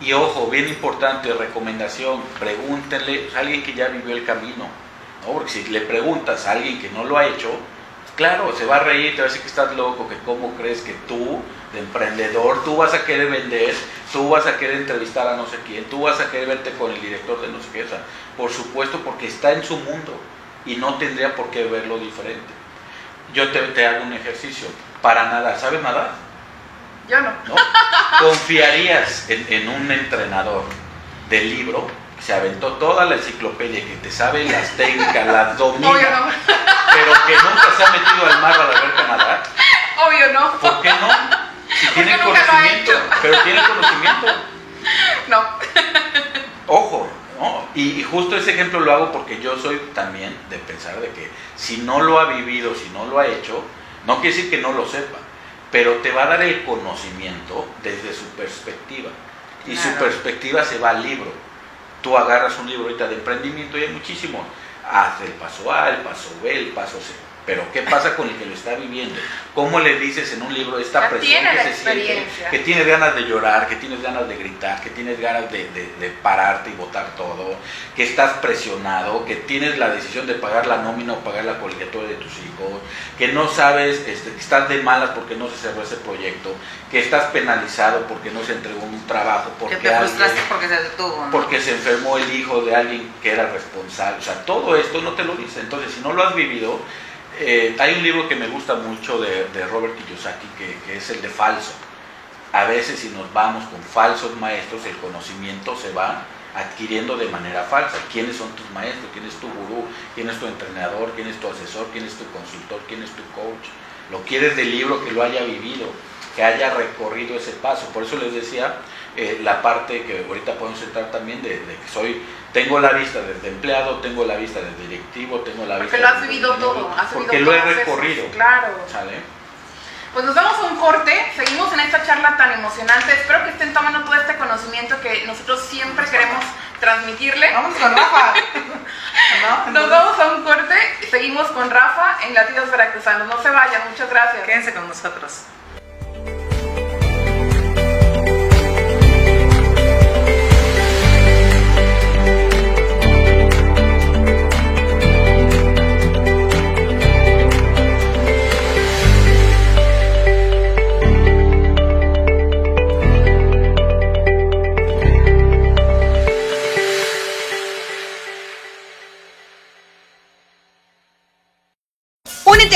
Y ojo, bien importante, recomendación, pregúntenle a alguien que ya vivió el camino, ¿no? Porque si le preguntas a alguien que no lo ha hecho, claro, se va a reír, te va a decir que estás loco, que cómo crees que tú, de emprendedor, tú vas a querer vender, tú vas a querer entrevistar a no sé quién, tú vas a querer verte con el director de no sé qué, por supuesto, porque está en su mundo y no tendría por qué verlo diferente. Yo te hago un ejercicio, para nada, ¿sabes nadar? Yo no. ¿no? ¿Confiarías en, en un entrenador del libro se aventó toda la enciclopedia, que te sabe las técnicas, las domina, Obvio no. pero que nunca se ha metido al mar a a nadar, Obvio no. ¿por qué no? Si Porque tiene conocimiento, pero tiene conocimiento. No. Ojo, ¿no? Y, y justo ese ejemplo lo hago porque yo soy también de pensar de que si no lo ha vivido, si no lo ha hecho, no quiere decir que no lo sepa, pero te va a dar el conocimiento desde su perspectiva. Y su perspectiva se va al libro. Tú agarras un libro ahorita de emprendimiento y hay muchísimos. Haz el paso A, el paso B, el paso C. Pero ¿qué pasa con el que lo está viviendo? ¿Cómo le dices en un libro esta presión que se siente? Que tienes ganas de llorar, que tienes ganas de gritar, que tienes ganas de, de- de pararte y botar todo, que estás presionado, que tienes la decisión de pagar la nómina o pagar la colegiatura de tus hijos, que no sabes, este, que estás de malas porque no se cerró ese proyecto, que estás penalizado porque no se entregó un trabajo, porque que te frustraste alguien- porque se detuvo. ¿no? porque se enfermó el hijo de alguien que era responsable. O sea, todo esto no te lo dice. Entonces, si no lo has vivido, eh, hay un libro que me gusta mucho de, Robert Kiyosaki, que, es el de falso. A veces si nos vamos con falsos maestros, el conocimiento se va adquiriendo de manera falsa. ¿Quiénes son tus maestros? ¿Quién es tu gurú? ¿Quién es tu entrenador? ¿Quién es tu asesor? ¿Quién es tu consultor? ¿Quién es tu coach? Lo quieres del libro que lo haya vivido, que haya recorrido ese paso. Por eso les decía eh, la parte que ahorita podemos entrar también de que soy, tengo la vista desde empleado, tengo la vista desde directivo, tengo la Porque vista lo has vivido todo. Has porque vivido lo he recorrido. Claro. ¿Sale? Pues nos damos un corte, seguimos en esta charla tan emocionante. Espero que estén tomando todo este conocimiento que nosotros siempre queremos transmitirle. Vamos con Rafa. ¿No? Nos vamos a un corte y seguimos con Rafa en Latidos Veracruzanos. No se vayan, muchas gracias. Quédense con nosotros.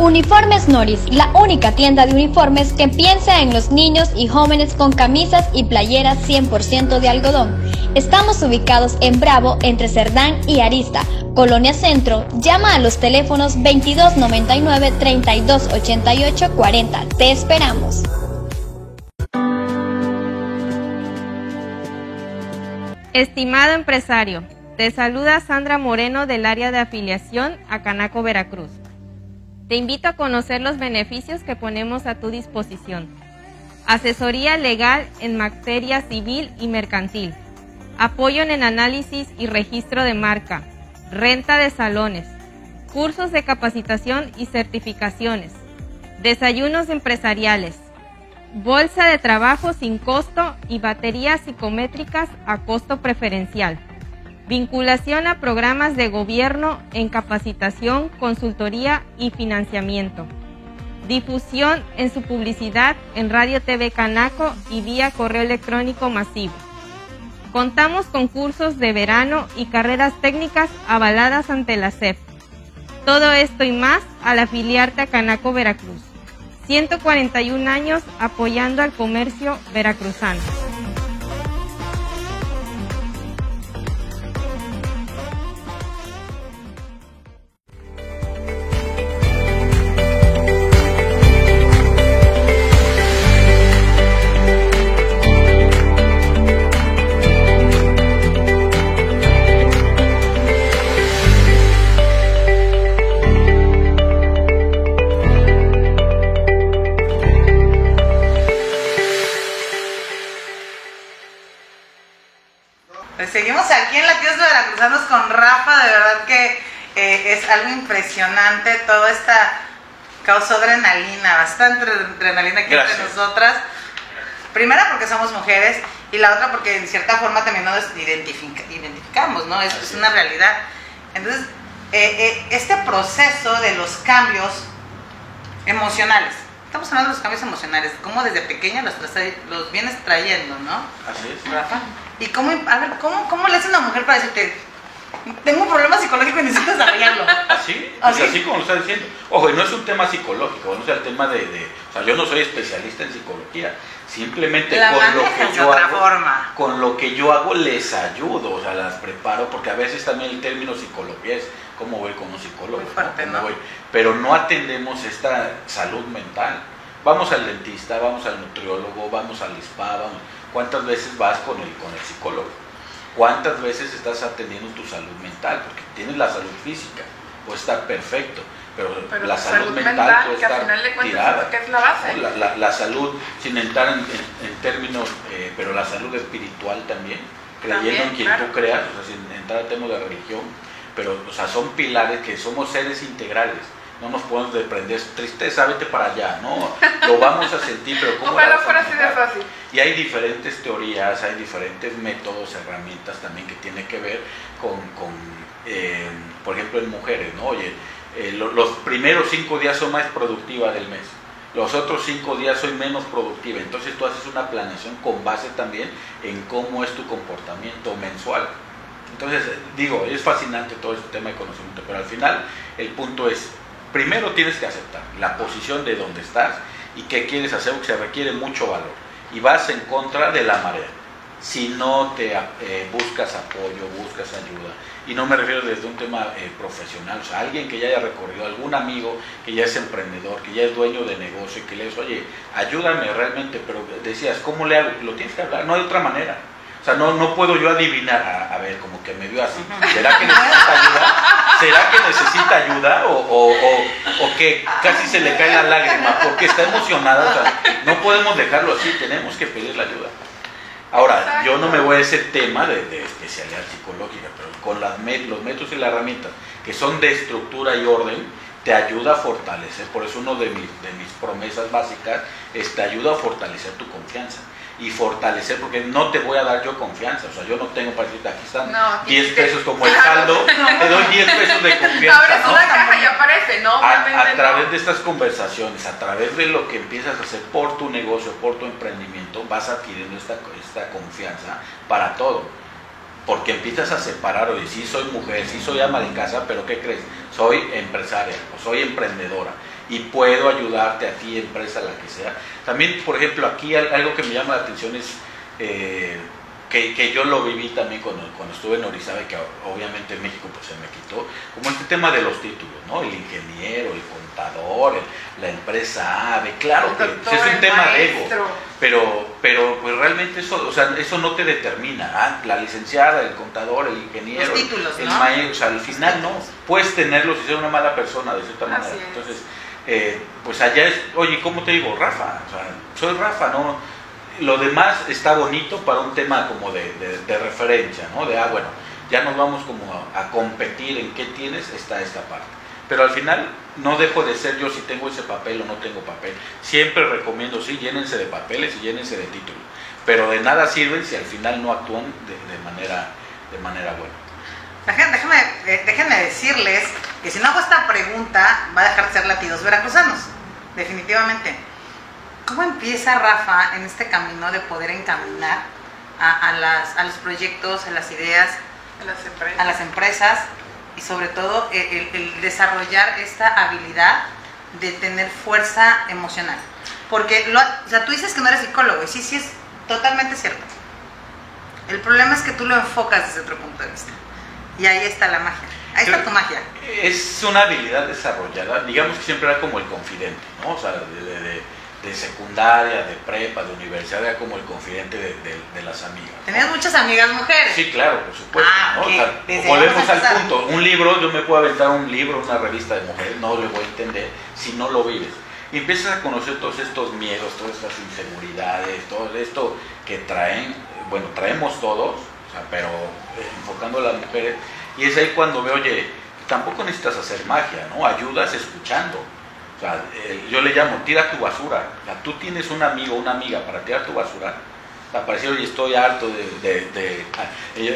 Uniformes Noris, la única tienda de uniformes que piensa en los niños y jóvenes con camisas y playeras 100% de algodón. Estamos ubicados en Bravo, entre Cerdán y Arista, Colonia Centro. Llama a los teléfonos 2299 3288 40. Te esperamos. Estimado empresario, te saluda Sandra Moreno del área de afiliación a Canaco Veracruz. Te invito a conocer los beneficios que ponemos a tu disposición. Asesoría legal en materia civil y mercantil. Apoyo en el análisis y registro de marca. Renta de salones. Cursos de capacitación y certificaciones. Desayunos empresariales. Bolsa de trabajo sin costo y baterías psicométricas a costo preferencial. Vinculación a programas de gobierno en capacitación, consultoría y financiamiento. Difusión en su publicidad en Radio TV Canaco y vía correo electrónico masivo. Contamos con cursos de verano y carreras técnicas avaladas ante la SEP. Todo esto y más al afiliarte a Canaco Veracruz. 141 años apoyando al comercio veracruzano. Que eh, es algo impresionante, toda esta causó adrenalina, bastante adrenalina aquí Gracias. entre nosotras. Primera porque somos mujeres y la otra porque en cierta forma también nos identifica- identificamos, ¿no? Es, es una realidad. Entonces, eh, eh, este proceso de los cambios emocionales, estamos hablando de los cambios emocionales, cómo desde pequeña los, trae- los vienes trayendo, ¿no? Así es. Rafa. ¿Y cómo, a ver, cómo, cómo le hace una mujer para decirte, tengo un problema psicológico y necesito desarrollarlo? Así, ¿Ah, pues sí? así como lo está diciendo. Ojo, y no es un tema psicológico, no es el tema de, de- O sea, yo no soy especialista en psicología. Simplemente La con lo que yo otra hago, forma. con lo que yo hago les ayudo, o sea, las preparo, porque a veces también el término psicología es cómo voy con un psicólogo, ¿Cómo ¿no? voy? pero no atendemos esta salud mental. Vamos al dentista, vamos al nutriólogo, vamos al spa, vamos. ¿Cuántas veces vas con el, con el psicólogo? ¿Cuántas veces estás atendiendo tu salud mental? Porque tienes la salud física, puede estar perfecto, pero, Pero la salud, salud mental, mental, puede que al estar final de cuentas tirada. es lo que es la base. La, la- la salud, sin entrar en, en- en términos, eh, pero la salud espiritual también, creyendo También, en quien claro. tú creas, o sea, sin entrar en temas de religión, pero o sea, son pilares que somos seres integrales. No nos podemos desprender, tristeza, vete para allá, no, lo vamos a sentir, pero ¿cómo Ojalá fuera así de fácil. Y hay diferentes teorías, hay diferentes métodos, herramientas también que tienen que ver con, con, eh, por ejemplo, en mujeres, ¿no? Oye, eh, lo- los primeros cinco días son más productivas del mes, los otros cinco días soy menos productiva, entonces tú haces una planeación con base también en cómo es tu comportamiento mensual. Entonces, digo, es fascinante todo este tema de conocimiento, pero al final el punto es, primero tienes que aceptar la posición de donde estás y qué quieres hacer, porque se requiere mucho valor. Y vas en contra de la marea. Si no te eh, buscas apoyo, buscas ayuda. Y no me refiero desde un tema eh, profesional, o sea, alguien que ya haya recorrido, algún amigo que ya es emprendedor, que ya es dueño de negocio y que le dices, oye, ayúdame realmente, pero decías, ¿cómo le hago? Lo tienes que hablar, no hay otra manera. O sea, no, no puedo yo adivinar, a, a ver, como que me vio así. ¿Será que necesita ayuda? ¿Será que necesita ayuda? ¿O, o, o, que casi se le cae la lágrima porque está emocionada? No podemos dejarlo así, tenemos que pedir la ayuda. Ahora, yo no me voy a ese tema de, especialidad psicológica, pero con las los métodos y las herramientas que son de estructura y orden, te ayuda a fortalecer. Por eso uno de mis, de mis promesas básicas es te ayuda a fortalecer tu confianza. Y fortalecer, porque no te voy a dar yo confianza. O sea, yo no tengo para decirte, aquí están No, 10 tienes que- pesos como el claro. saldo, te doy 10 pesos de confianza. Abres ¿no? una caja y aparece, ¿no? a, no. través de estas conversaciones, a través de lo que empiezas a hacer por tu negocio, por tu emprendimiento, vas adquiriendo esta, esta confianza para todo. Porque empiezas a separar, oye, sí soy mujer, sí soy ama de casa, pero ¿qué crees? Soy empresaria o soy emprendedora y puedo ayudarte a ti, empresa, la que sea. También, por ejemplo, aquí al- algo que me llama la atención es eh, que, que yo lo viví también cuando, cuando estuve en Orizaba que obviamente en México pues se me quitó, como este tema de los títulos, ¿no? El ingeniero, el contador, el- la empresa AVE, claro que pues, es un tema de ego, pero, pero pues realmente eso, o sea, eso no te determina. Ah, la licenciada, el contador, el ingeniero, Los títulos, el ¿no? maestro, o sea, al final no. Puedes tenerlos y ser una mala persona de cierta Así manera. es. Eh, pues allá es, oye, ¿cómo te digo? Rafa, o sea, soy Rafa, ¿no? Lo demás está bonito para un tema como de, de- referencia, ¿no? De, ah, bueno, ya nos vamos como a, competir en qué tienes, está esta parte. Pero al final no dejo de ser yo si tengo ese papel o no tengo papel. Siempre recomiendo, sí, llénense de papeles y llénense de títulos. Pero de nada sirven si al final no actúan de manera, de manera buena. Déjenme, déjenme, eh, déjenme decirles que si no hago esta pregunta, va a dejar de ser latidos veracruzanos, definitivamente. ¿Cómo empieza Rafa en este camino de poder encaminar a, a las, a los proyectos, a las ideas, En las empresas. a las empresas y sobre todo el, el- el desarrollar esta habilidad de tener fuerza emocional? Porque lo, o sea, tú dices que no eres psicólogo y sí, sí es totalmente cierto. El problema es que tú lo enfocas desde otro punto de vista. Y ahí está la magia. Ahí está tu magia. Es una habilidad desarrollada, digamos que siempre era como el confidente, ¿no? O sea, de, de- de- de secundaria, de prepa, de universidad, era como el confidente de, las amigas. ¿no? Tenías muchas amigas mujeres. Sí, claro, por supuesto. Ah, volvemos al punto. Un libro, yo me puedo aventar un libro, una revista de mujeres, no lo voy a entender si no lo vives. Y empiezas a conocer todos estos miedos, todas estas inseguridades, todo esto que traen, bueno, traemos todos, o sea, pero eh, enfocando a las mujeres. Y es ahí cuando veo, oye, tampoco necesitas hacer magia, ¿no? Ayudas escuchando. O sea, eh, yo le llamo, tira tu basura. O tú tienes un amigo una amiga para tirar tu basura, Parecía, oye, estoy harto de, de- de-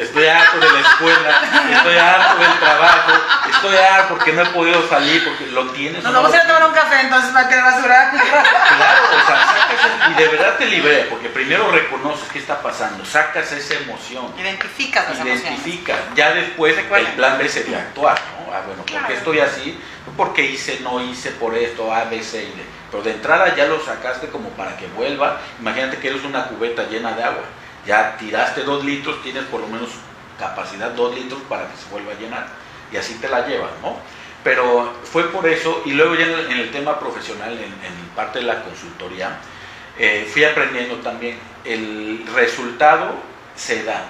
estoy harto de la escuela, estoy harto del trabajo, estoy harto porque no he podido salir, porque lo tienes. Nos no vamos a ir a tomar un café, entonces va a quedar basura. Claro, o sea, sacas eso y de verdad te libera, porque primero reconoces qué está pasando, sacas esa emoción, Identificas las emociones. identificas, ya después el plan B sería actuar, ¿no? Ah, bueno, ¿por Claro. qué estoy así? Porque hice, no hice por esto, A, B, C y D. Pero de entrada ya lo sacaste como para que vuelva. Imagínate que eres una cubeta llena de agua. Ya tiraste dos litros, tienes por lo menos capacidad dos litros para que se vuelva a llenar. Y así te la llevas, ¿no? Pero fue por eso, y luego ya en el, en el tema profesional, en, en parte de la consultoría, eh, fui aprendiendo también. El resultado se da,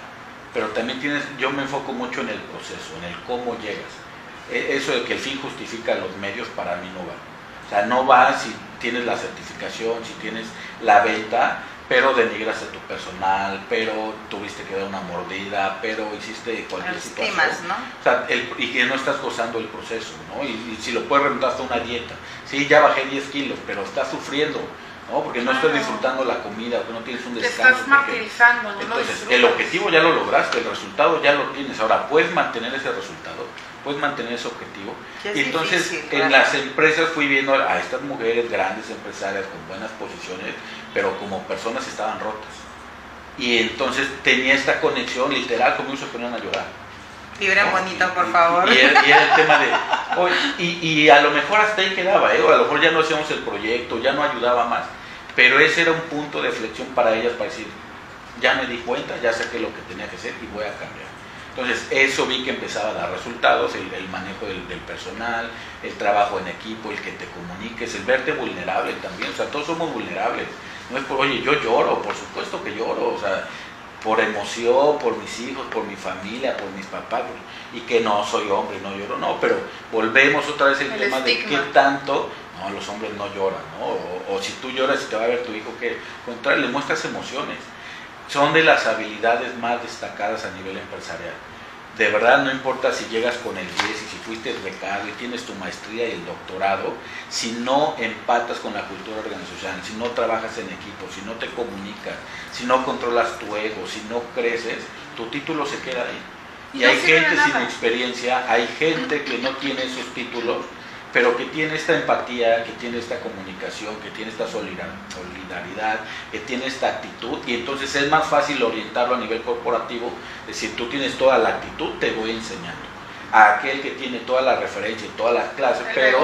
pero también tienes, yo me enfoco mucho en el proceso, en el cómo llegas. E- Eso de que el fin justifica los medios para mí no va. O sea, no va si tienes la certificación, si tienes la venta, pero denigras a tu personal, pero tuviste que dar una mordida, pero hiciste cualquier situación. O sea, el- y que no estás gozando el proceso, ¿no? Y, y si lo puedes remontar hasta una dieta. Sí, ya bajé 10 kilos, pero estás sufriendo, ¿no? Porque no estás disfrutando la comida, porque no tienes un Te descanso. estás porque- martirizando, no entonces, el objetivo ya lo lograste, el resultado ya lo tienes. Ahora, puedes mantener ese resultado, puedes mantener ese objetivo. Y entonces, difícil, en las empresas fui viendo a estas mujeres grandes empresarias con buenas posiciones, pero como personas estaban rotas. Y entonces tenía esta conexión, literal, como se ponían a llorar. ¿no? bonito, por favor. Y, era, y era el tema de. y, y a lo mejor hasta ahí quedaba, ¿eh? o a lo mejor ya no hacíamos el proyecto, ya no ayudaba más. Pero ese era un punto de flexión para ellas para decir: ya me di cuenta, ya sé qué es lo que tenía que hacer y voy a cambiar. Entonces, eso vi que empezaba a dar resultados: el, el manejo del, del personal, el trabajo en equipo, el que te comuniques, el verte vulnerable también. O sea, todos somos vulnerables. No es por, oye, yo lloro, por supuesto que lloro. O sea, por emoción, por mis hijos, por mi familia, por mis papás, y que no soy hombre, no lloro, no, pero volvemos otra vez al El tema de qué tanto, no, los hombres no lloran, ¿no? O, o si tú lloras y te va a ver tu hijo, que contrario, le muestras emociones. Son de las habilidades más destacadas a nivel empresarial. De verdad, no importa si llegas con el 10 y si fuiste becado y tienes tu maestría y el doctorado, si no empatas con la cultura organizacional, si no trabajas en equipo, si no te comunicas, si no controlas tu ego, si no creces, tu título se queda ahí. Y, no hay gente sin experiencia, hay gente que no tiene esos títulos, pero que tiene esta empatía, que tiene esta comunicación, que tiene esta solidar- solidaridad, que tiene esta actitud, y entonces es más fácil orientarlo a nivel corporativo, es decir, tú tienes toda la actitud, te voy enseñando. A aquel que tiene toda la referencia y toda la clase, El pero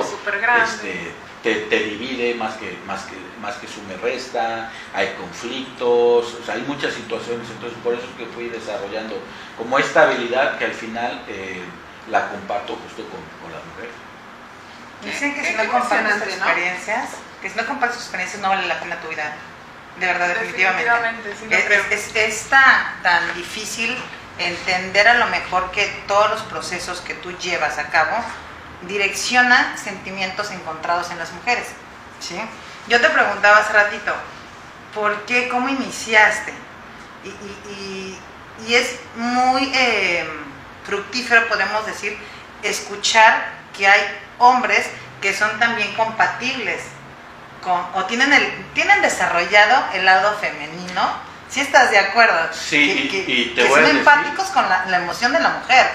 este, te, te divide más que, más, que, más que sume resta, hay conflictos, o sea, hay muchas situaciones, entonces por eso es que fui desarrollando como esta habilidad que al final eh, la comparto justo con, con las mujeres. Dicen que si no compartes tus ¿no? experiencias, que si no compartes tus experiencias no vale la pena tu vida. De verdad, definitivamente. Definitivamente, sí lo es, creo. es- es tan, tan difícil entender a lo mejor que todos los procesos que tú llevas a cabo direccionan sentimientos encontrados en las mujeres. ¿sí? Yo te preguntaba hace ratito, ¿por qué, cómo iniciaste? Y, y- y- y es muy eh, fructífero, podemos decir, escuchar que hay hombres que son también compatibles con, o tienen, el, tienen desarrollado el lado femenino. ¿Sí estás de acuerdo? Sí, que, y- que- y te que voy a son decir- empáticos con la, la emoción de la mujer.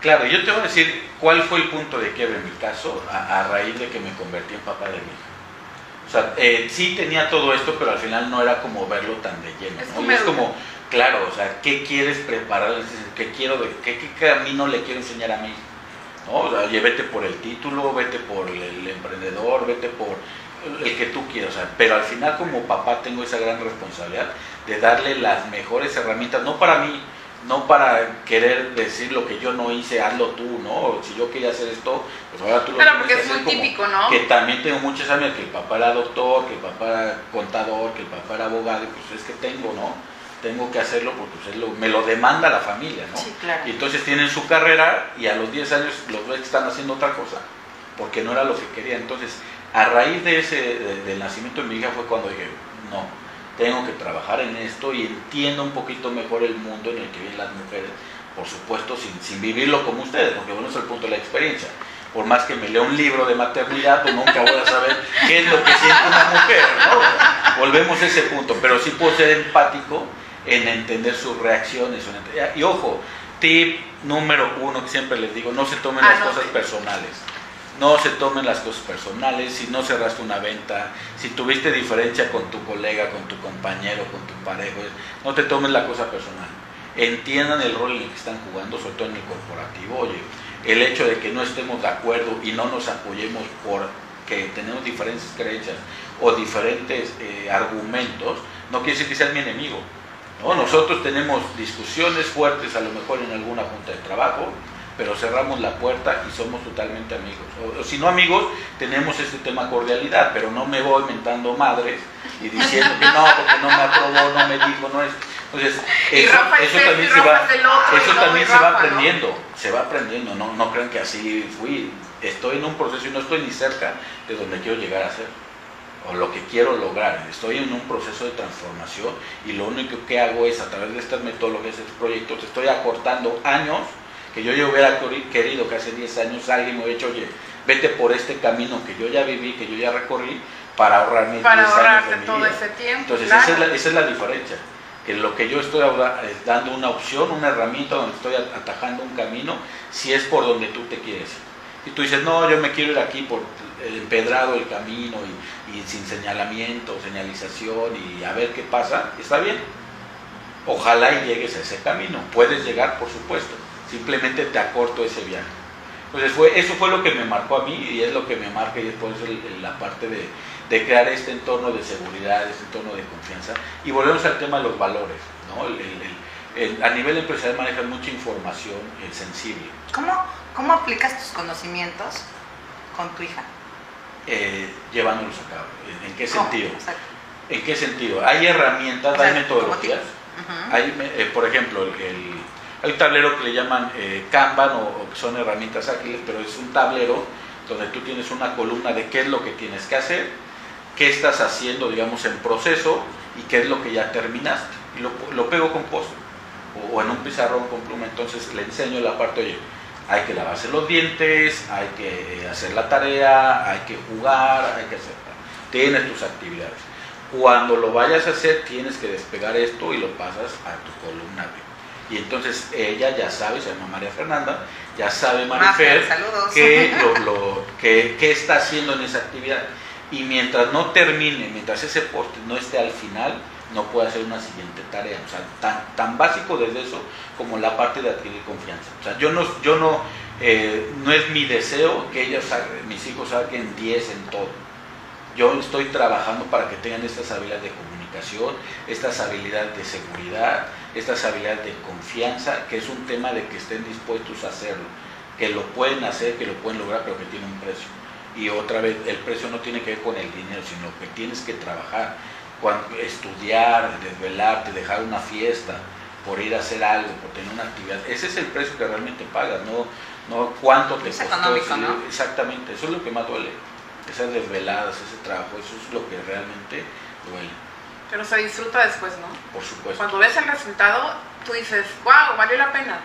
Claro, yo te voy a decir cuál fue el punto de quiebre en mi caso a, a raíz de que me convertí en papá de mi hija. O sea, eh, sí tenía todo esto, pero al final no era como verlo tan de lleno. Es ¿no? es como, claro, o sea, ¿qué quieres preparar? ¿Qué, quiero de, qué, qué camino le quiero enseñar a mi hija? ¿No? O sea, oye, vete por el título, vete por el, emprendedor, vete por el que tú quieras. o sea, pero al final como papá tengo esa gran responsabilidad de darle las mejores herramientas, no para mí, no para querer decir lo que yo no hice, hazlo tú, ¿no? Si yo quería hacer esto, pues ahora tú lo Claro, porque que es muy típico, ¿no? Que también tengo muchas amigas que el papá era doctor, que el papá era contador, que el papá era abogado, pues es que tengo, ¿no? Tengo que hacerlo porque pues, es lo- me lo demanda la familia, ¿no? Sí, claro. Y entonces tienen su carrera y a los 10 años los ves que están haciendo otra cosa, porque no era lo que quería. Entonces, a raíz de ese, de- del nacimiento de mi hija fue cuando dije, no, tengo que trabajar en esto y entiendo un poquito mejor el mundo en el que viven las mujeres, por supuesto, sin, sin vivirlo como ustedes, porque bueno, es el punto de la experiencia. Por más que me lea un libro de maternidad, pues nunca voy a saber qué es lo que siente una mujer, ¿no? Volvemos a ese punto, pero sí puedo ser empático en entender sus reacciones. Y ojo, tip número uno que siempre les digo, no se tomen Ah, las no, cosas sí. personales. No se tomen las cosas personales, si no cerraste una venta, si tuviste diferencia con tu colega, con tu compañero, con tu pareja, no te tomes la cosa personal. Entiendan el rol en el que están jugando, sobre todo en el corporativo. Oye, el hecho de que no estemos de acuerdo y no nos apoyemos porque tenemos diferentes creencias o diferentes eh, argumentos, no quiere decir que seas mi enemigo. ¿No? Nosotros tenemos discusiones fuertes a lo mejor en alguna junta de trabajo, pero cerramos la puerta y somos totalmente amigos. O, o si no amigos, tenemos este tema cordialidad, pero no me voy mentando madres y diciendo que no, porque no me aprobó, no me dijo, no es. Entonces, eso, eso también se va, eso también se va aprendiendo, se va aprendiendo, no, no crean que así fui, estoy en un proceso y no estoy ni cerca de donde quiero llegar a ser o lo que quiero lograr. Estoy en un proceso de transformación y lo único que hago es a través de estas metodologías, estos proyectos, estoy acortando años que yo ya hubiera queri- querido que hace 10 años alguien me hubiera dicho, oye, vete por este camino que yo ya viví, que yo ya recorrí, para ahorrarme Para 10 años de ahorrarte mi todo vida". ese tiempo. Entonces claro. esa, es la, esa es la diferencia, que lo que yo estoy ahora es dando una opción, una herramienta donde estoy atajando un camino, si es por donde tú te quieres ir. Y tú dices, no, yo me quiero ir aquí por empedrado del camino y, sin señalamiento, señalización y a ver qué pasa, está bien. Ojalá y llegues a ese camino. Puedes llegar, por supuesto. Simplemente te acorto ese viaje. Entonces fue, eso fue lo que me marcó a mí y es lo que me marca y después el- el- la parte de, crear este entorno de seguridad, este entorno de confianza. Y volvemos al tema de los valores. ¿no? El- el- el- el- a nivel empresarial manejan mucha información sensible. ¿Cómo, ¿Cómo aplicas tus conocimientos con tu hija? Eh, llevándolos a cabo. ¿En, qué ¿Cómo? sentido? ¿En qué sentido? Hay herramientas, O sea, hay metodologías. Hay, eh, por ejemplo, el, el- hay un tablero que le llaman eh, Kanban o, o que son herramientas ágiles, pero es un tablero donde tú tienes una columna de qué es lo que tienes que hacer, qué estás haciendo, digamos, en proceso y qué es lo que ya terminaste. Y lo, lo pego con post o, o en un pizarrón con pluma, entonces le enseño la parte, oye, hay que lavarse los dientes, hay que hacer la tarea, hay que jugar, hay que hacer... Tienes tus actividades. Cuando lo vayas a hacer, tienes que despegar esto y lo pasas a tu columna B. Y entonces ella ya sabe, se llama María Fernanda, ya sabe Marifer qué, lo, qué está haciendo en esa actividad. Y mientras no termine, mientras ese post no esté al final, no puede hacer una siguiente tarea. O sea, tan, tan básico desde eso como la parte de adquirir confianza. O sea, yo no, yo no, eh, no es mi deseo que ellos, mis hijos saquen 10 en todo. Yo estoy trabajando para que tengan estas habilidades de comunicación, estas habilidades de seguridad, estas habilidades de confianza, que es un tema de que estén dispuestos a hacerlo, que lo pueden hacer, que lo pueden lograr, pero que tiene un precio. Y otra vez, el precio no tiene que ver con el dinero, sino que tienes que trabajar, cuan- estudiar, desvelarte, dejar una fiesta, por ir a hacer algo, por tener una actividad. Ese es el precio que realmente pagas, no, no cuánto te Es costó. económico, sí, ¿no? Exactamente, eso es lo que más duele. Esas desveladas, ese trabajo, eso es lo que realmente duele, Pero se disfruta después, ¿no? por supuesto. Cuando ves el resultado, tú dices, wow, valió la pena.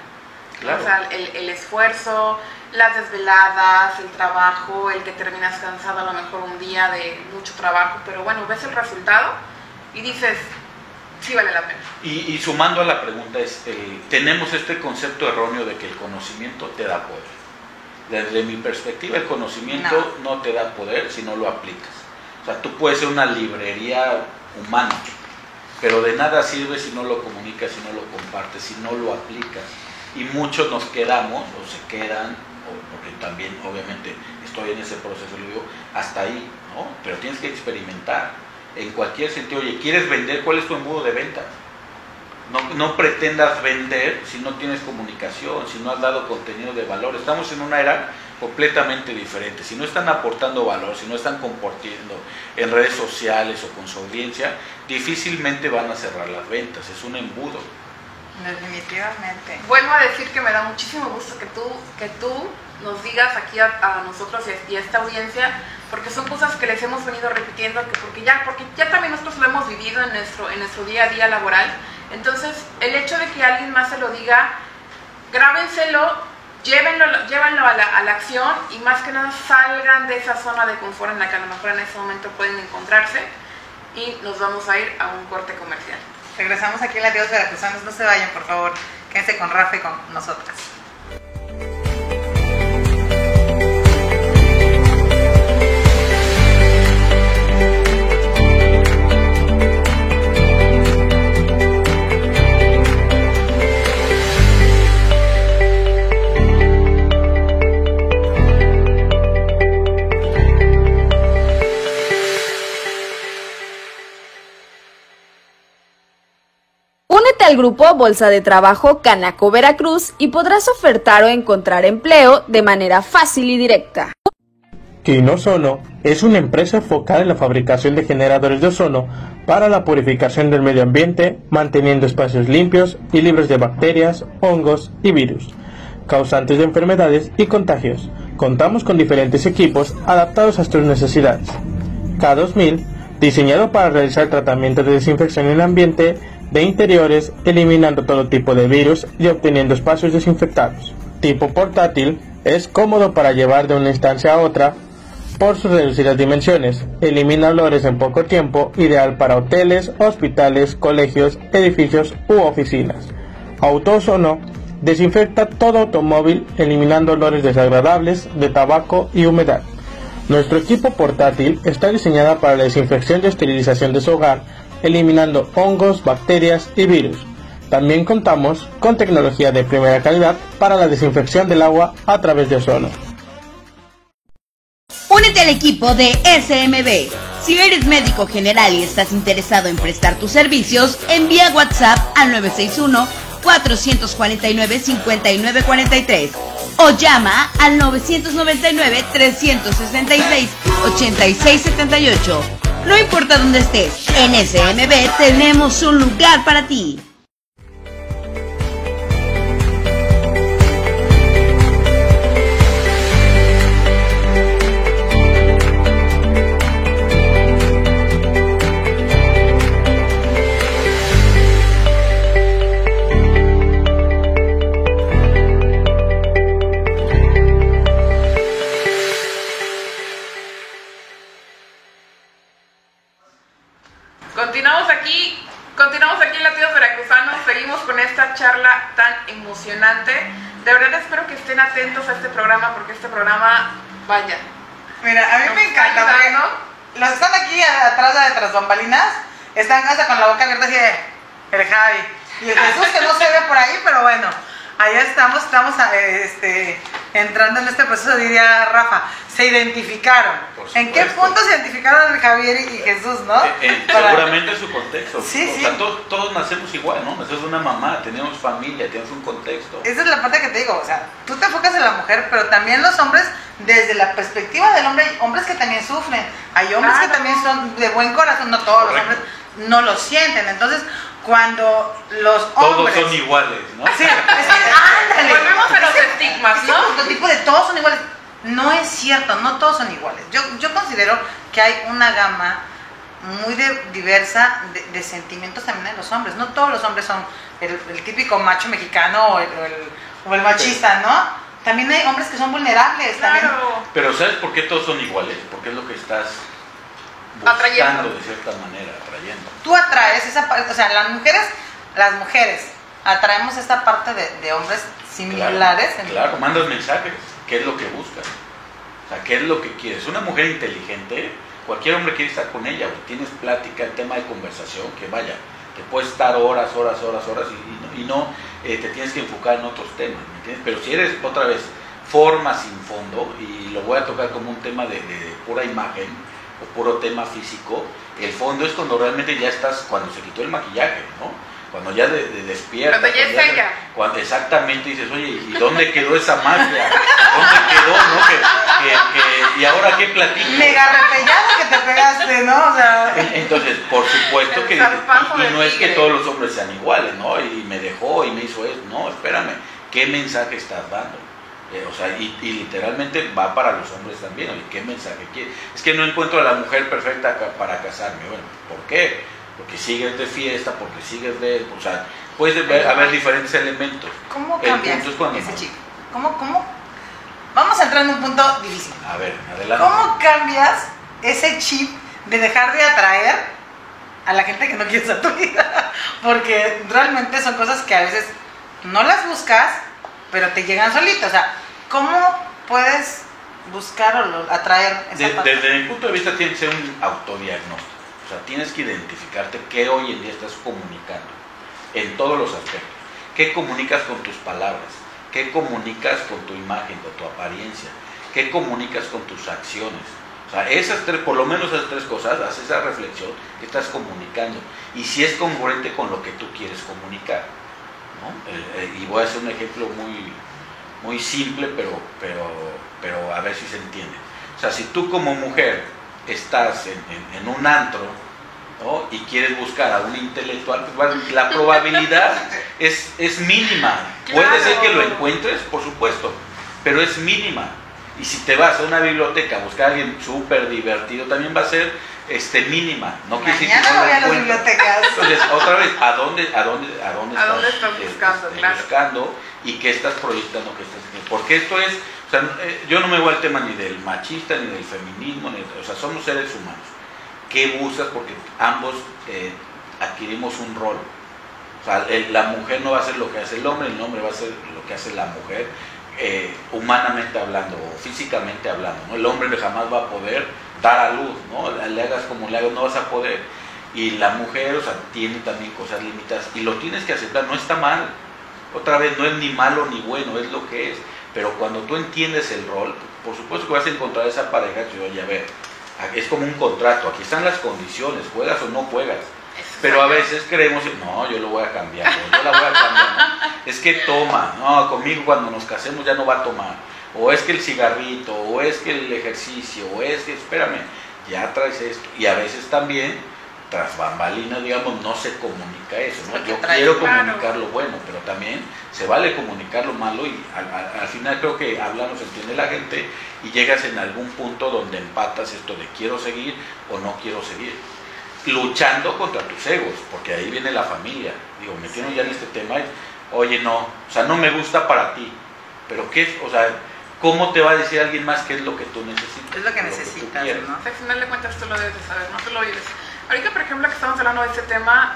Claro. O sea, el, el esfuerzo, las desveladas, el trabajo, el que terminas cansado a lo mejor un día de mucho trabajo, pero bueno, ves el resultado y dices, sí vale la pena. Y, y sumando a la pregunta, es, eh, tenemos este concepto erróneo de que el conocimiento te da poder. Desde mi perspectiva, el conocimiento no, te da poder si no lo aplicas. O sea, tú puedes ser una librería humana, pero de nada sirve si no lo comunicas, si no lo compartes, si no lo aplicas. Y muchos nos quedamos, o se quedan, o porque también obviamente estoy en ese proceso, lo digo, hasta ahí, ¿no? Pero tienes que experimentar en cualquier sentido. Oye, ¿quieres vender? ¿Cuál es tu embudo de venta? No, no pretendas vender si no tienes comunicación, si no has dado contenido de valor. Estamos en una era completamente diferente. Si no están aportando valor, si no están compartiendo en redes sociales o con su audiencia, difícilmente van a cerrar las ventas. Es un embudo. Definitivamente. Vuelvo a decir que me da muchísimo gusto que tú, que tú nos digas aquí a, nosotros y a, y a esta audiencia, porque son cosas que les hemos venido repitiendo, que porque ya, porque ya también nosotros lo hemos vivido en nuestro, en nuestro día a día laboral. Entonces, el hecho de que alguien más se lo diga, grábenselo, llévenlo, llévenlo a la, a la acción y más que nada salgan de esa zona de confort en la que a lo mejor en ese momento pueden encontrarse y nos vamos a ir a un corte comercial. Regresamos aquí en la Dios Veracruzanos. No se vayan, por favor. Quédense con Rafa y con nosotras. Al grupo Bolsa de Trabajo Canaco Veracruz y podrás ofertar o encontrar empleo de manera fácil y directa. Quinosono es una empresa enfocada en la fabricación de generadores de ozono para la purificación del medio ambiente, manteniendo espacios limpios y libres de bacterias, hongos y virus, causantes de enfermedades y contagios. Contamos con diferentes equipos adaptados a tus necesidades. K2000, diseñado para realizar tratamientos de desinfección en el ambiente de interiores, eliminando todo tipo de virus y obteniendo espacios desinfectados. Tipo portátil, es cómodo para llevar de una instancia a otra por sus reducidas dimensiones. Elimina olores en poco tiempo, ideal para hoteles, hospitales, colegios, edificios u oficinas. Autosono desinfecta todo automóvil eliminando olores desagradables de tabaco y humedad. Nuestro equipo portátil está diseñado para la desinfección y esterilización de su hogar, eliminando hongos, bacterias y virus. También contamos con tecnología de primera calidad para la desinfección del agua a través de ozono. Únete al equipo de SMB. Si eres médico general y estás interesado en prestar tus servicios, envía WhatsApp al 961-449-5943 o llama al 999-366-8678. No importa dónde estés, en SMB tenemos un lugar para ti. Charla tan emocionante. De verdad espero que estén atentos a este programa porque este programa, vaya. Mira, a mí me encanta, porque ayudando. los están aquí atrás de tras bambalinas, están hasta con la boca abierta así de, el Javi. Y el Jesús que no se ve por ahí, pero bueno, allá estamos, estamos eh, este, entrando en este proceso, diría Rafa. Se identificaron. ¿En qué punto se identificaron Javier y Jesús, no? Eh, eh, Para- seguramente su contexto. Sí, o sí. sea, todos, todos nacemos igual, ¿no? Nacemos de una mamá, tenemos familia, tenemos un contexto. Esa es la parte que te digo, o sea, tú te enfocas en la mujer, pero también los hombres, desde la perspectiva del hombre, hay hombres que también sufren, hay hombres que también son de buen corazón, no todos los hombres no lo sienten, entonces cuando los Todos hombres... son iguales, ¿no? Sí, es que, ándale. Volvemos a los Ese- estigmas, ¿no? prototipo de todos son iguales. No es cierto, no todos son iguales. Yo, yo considero que hay una gama muy de- diversa de, de sentimientos también en los hombres. No todos los hombres son el, el típico macho mexicano o el, o el- o el machista, ¿no? También hay hombres que son vulnerables. También. Claro. Pero ¿sabes por qué todos son iguales? Porque es lo que estás Atrayendo. de cierta manera, atrayendo. Tú atraes esa parte, o sea, las mujeres, las mujeres atraemos esta parte de, de hombres similares. en- Claro, mandas mensajes. ¿Qué es lo que buscas? O sea, ¿qué es lo que quieres? Una mujer inteligente, cualquier hombre quiere estar con ella. Tienes plática, el tema de conversación, que vaya, que puedes estar horas, horas, horas, horas y, y no, y no, eh, te tienes que enfocar en otros temas. ¿me entiendes? Pero si eres, otra vez, forma sin fondo, y lo voy a tocar como un tema de, de pura imagen o puro tema físico, el fondo es cuando realmente ya estás, cuando se quitó el maquillaje, ¿no? Cuando ya de, de despierta. Cuando ya es se- ella. cuando exactamente dices, oye, ¿y dónde quedó esa magia? ¿Dónde quedó, no? Que, que- que- ¿Y ahora qué platico? Mega repellado que te pegaste, ¿no? O sea, Entonces, por supuesto que y, no es que todos los hombres sean iguales, ¿no? Y me dejó y me hizo eso. No, espérame, ¿qué mensaje estás dando? Eh, o sea, y, y literalmente va para los hombres también, oye, ¿qué mensaje quiere? Es que no encuentro a la mujer perfecta para casarme. Bueno, ¿por qué? Porque sigues de fiesta, porque sigues de... O sea, puede haber diferentes elementos. ¿cómo El cambias punto es cuando ese chico? ¿Cómo, cómo? Vamos a entrar en un punto difícil. A ver, adelante. ¿Cómo cambias ese chip de dejar de atraer a la gente que no quieres a tu vida? porque realmente son cosas que a veces no las buscas, pero te llegan solitas. O sea, ¿cómo puedes buscar o atraer esa De- parte? desde mi punto de vista tiene que ser un autodiagnóstico. O sea, tienes que identificarte qué hoy en día estás comunicando en todos los aspectos. ¿Qué comunicas con tus palabras? ¿Qué comunicas con tu imagen, con tu apariencia? ¿Qué comunicas con tus acciones? O sea, esas tres, por lo menos esas tres cosas, haz esa reflexión que estás comunicando. Y si es congruente con lo que tú quieres comunicar. ¿no? Eh, eh, y voy a hacer un ejemplo muy, muy simple, pero, pero, pero a ver si se entiende. O sea, si tú como mujer estás en, en- en un antro ¿no? y quieres buscar a un intelectual, pues, la probabilidad es, es mínima. Puede ser que lo encuentres, por supuesto, pero es mínima. Y si te vas a una biblioteca a buscar a alguien súper divertido, también va a ser este, mínima. No quiere decir que Mañana no lo voy a las bibliotecas. Entonces, otra vez, ¿a dónde, a dónde, a dónde ¿A dónde estás, estás eh, buscando? este, Claro. buscando y qué estás proyectando, qué estás haciendo? Porque esto es, o sea, eh, yo no me voy al tema ni del machista, ni del feminismo, ni, o sea, somos seres humanos. ¿Qué buscas? Porque ambos eh, adquirimos un rol. O sea, el- la mujer no va a hacer lo que hace el hombre, el hombre va a hacer lo que hace la mujer, eh, humanamente hablando o físicamente hablando. ¿no? El hombre jamás va a poder dar a luz, ¿no? le hagas como le hagas, no vas a poder. Y la mujer, o sea, tiene también cosas limitadas y lo tienes que aceptar, no está mal. Otra vez, no es ni malo ni bueno, es lo que es. Pero cuando tú entiendes el rol, por supuesto que vas a encontrar esa pareja que oye, a ver, es como un contrato, aquí están las condiciones, juegas o no juegas. Pero a veces creemos, no, yo lo voy a cambiar, yo la voy a cambiar. no. Es que toma, no, conmigo cuando nos casemos ya no va a tomar. O es que el cigarrito, o es que el ejercicio, o es que, espérame, ya traes esto. Y a veces también, tras bambalinas, digamos, no se comunica eso, ¿no? Yo quiero comunicar lo bueno, pero también se vale comunicar lo malo y al, al- al final creo que hablando se entiende la gente y llegas en algún punto donde empatas esto de quiero seguir o no quiero seguir luchando contra tus egos, porque ahí viene la familia. Digo, metiendo ya en este tema, oye, no, o sea, no me gusta para ti, pero ¿qué es? O sea, ¿cómo te va a decir alguien más qué es lo que tú necesitas? Es lo que necesitas, quieres? ¿no? Al final de cuentas tú lo debes de saber, no tú lo vives. Ahorita, por ejemplo, que estamos hablando de este tema,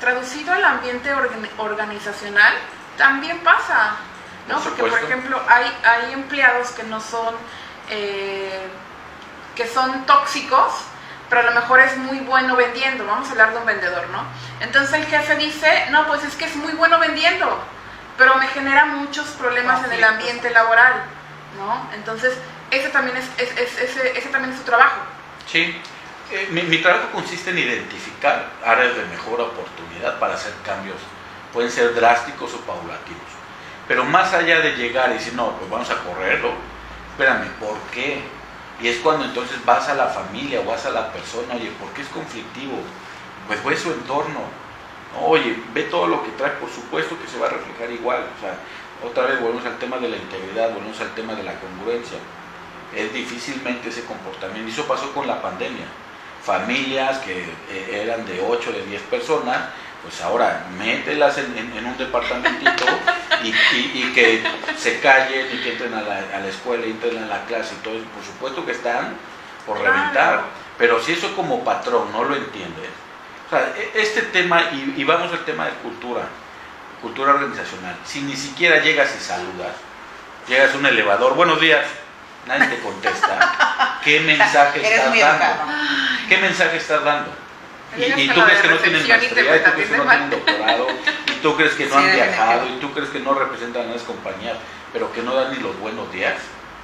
traducido al ambiente organ- organizacional, también pasa, ¿no? Por Porque, por ejemplo, hay, hay empleados que no son, eh, que son tóxicos, pero a lo mejor es muy bueno vendiendo, vamos a hablar de un vendedor, ¿no? Entonces el jefe dice, no, pues es que es muy bueno vendiendo, pero me genera muchos problemas en el ambiente laboral, ¿no? Entonces, ese también es, es- es- ese, ese también es su trabajo. Sí, Eh, mi, mi trabajo consiste en identificar áreas de mejor oportunidad para hacer cambios. Pueden ser drásticos o paulatinos. Pero más allá de llegar y decir, no, pues vamos a correrlo, espérame, ¿por qué? Y es cuando entonces vas a la familia o vas a la persona, oye, ¿por qué es conflictivo? Pues fue su entorno. No, Oye, ve todo lo que trae, por supuesto que se va a reflejar igual. O sea, otra vez volvemos al tema de la integridad, volvemos al tema de la congruencia. Es difícilmente ese comportamiento. Y eso pasó con la pandemia. Familias que eh, eran de 8, de 10 personas, pues ahora mételas en, en- en un departamentito y, y- y que se callen y que entren a la, a la escuela, y entren a la clase y todo eso. Por supuesto que están por reventar. Pero si eso como patrón no lo entiendes, o sea, e- este tema, y, y vamos al tema de cultura, cultura organizacional, si ni siquiera llegas y saludas, llegas a un elevador, buenos días, nadie te contesta, ¿qué mensaje estás dando? ¿Qué mensaje estás dando? Y, tú crees que no tienen maestría, y tú crees que no tienen doctorado, y tú crees que no han viajado, y tú crees que no representan a las compañías, pero que no dan ni los buenos días.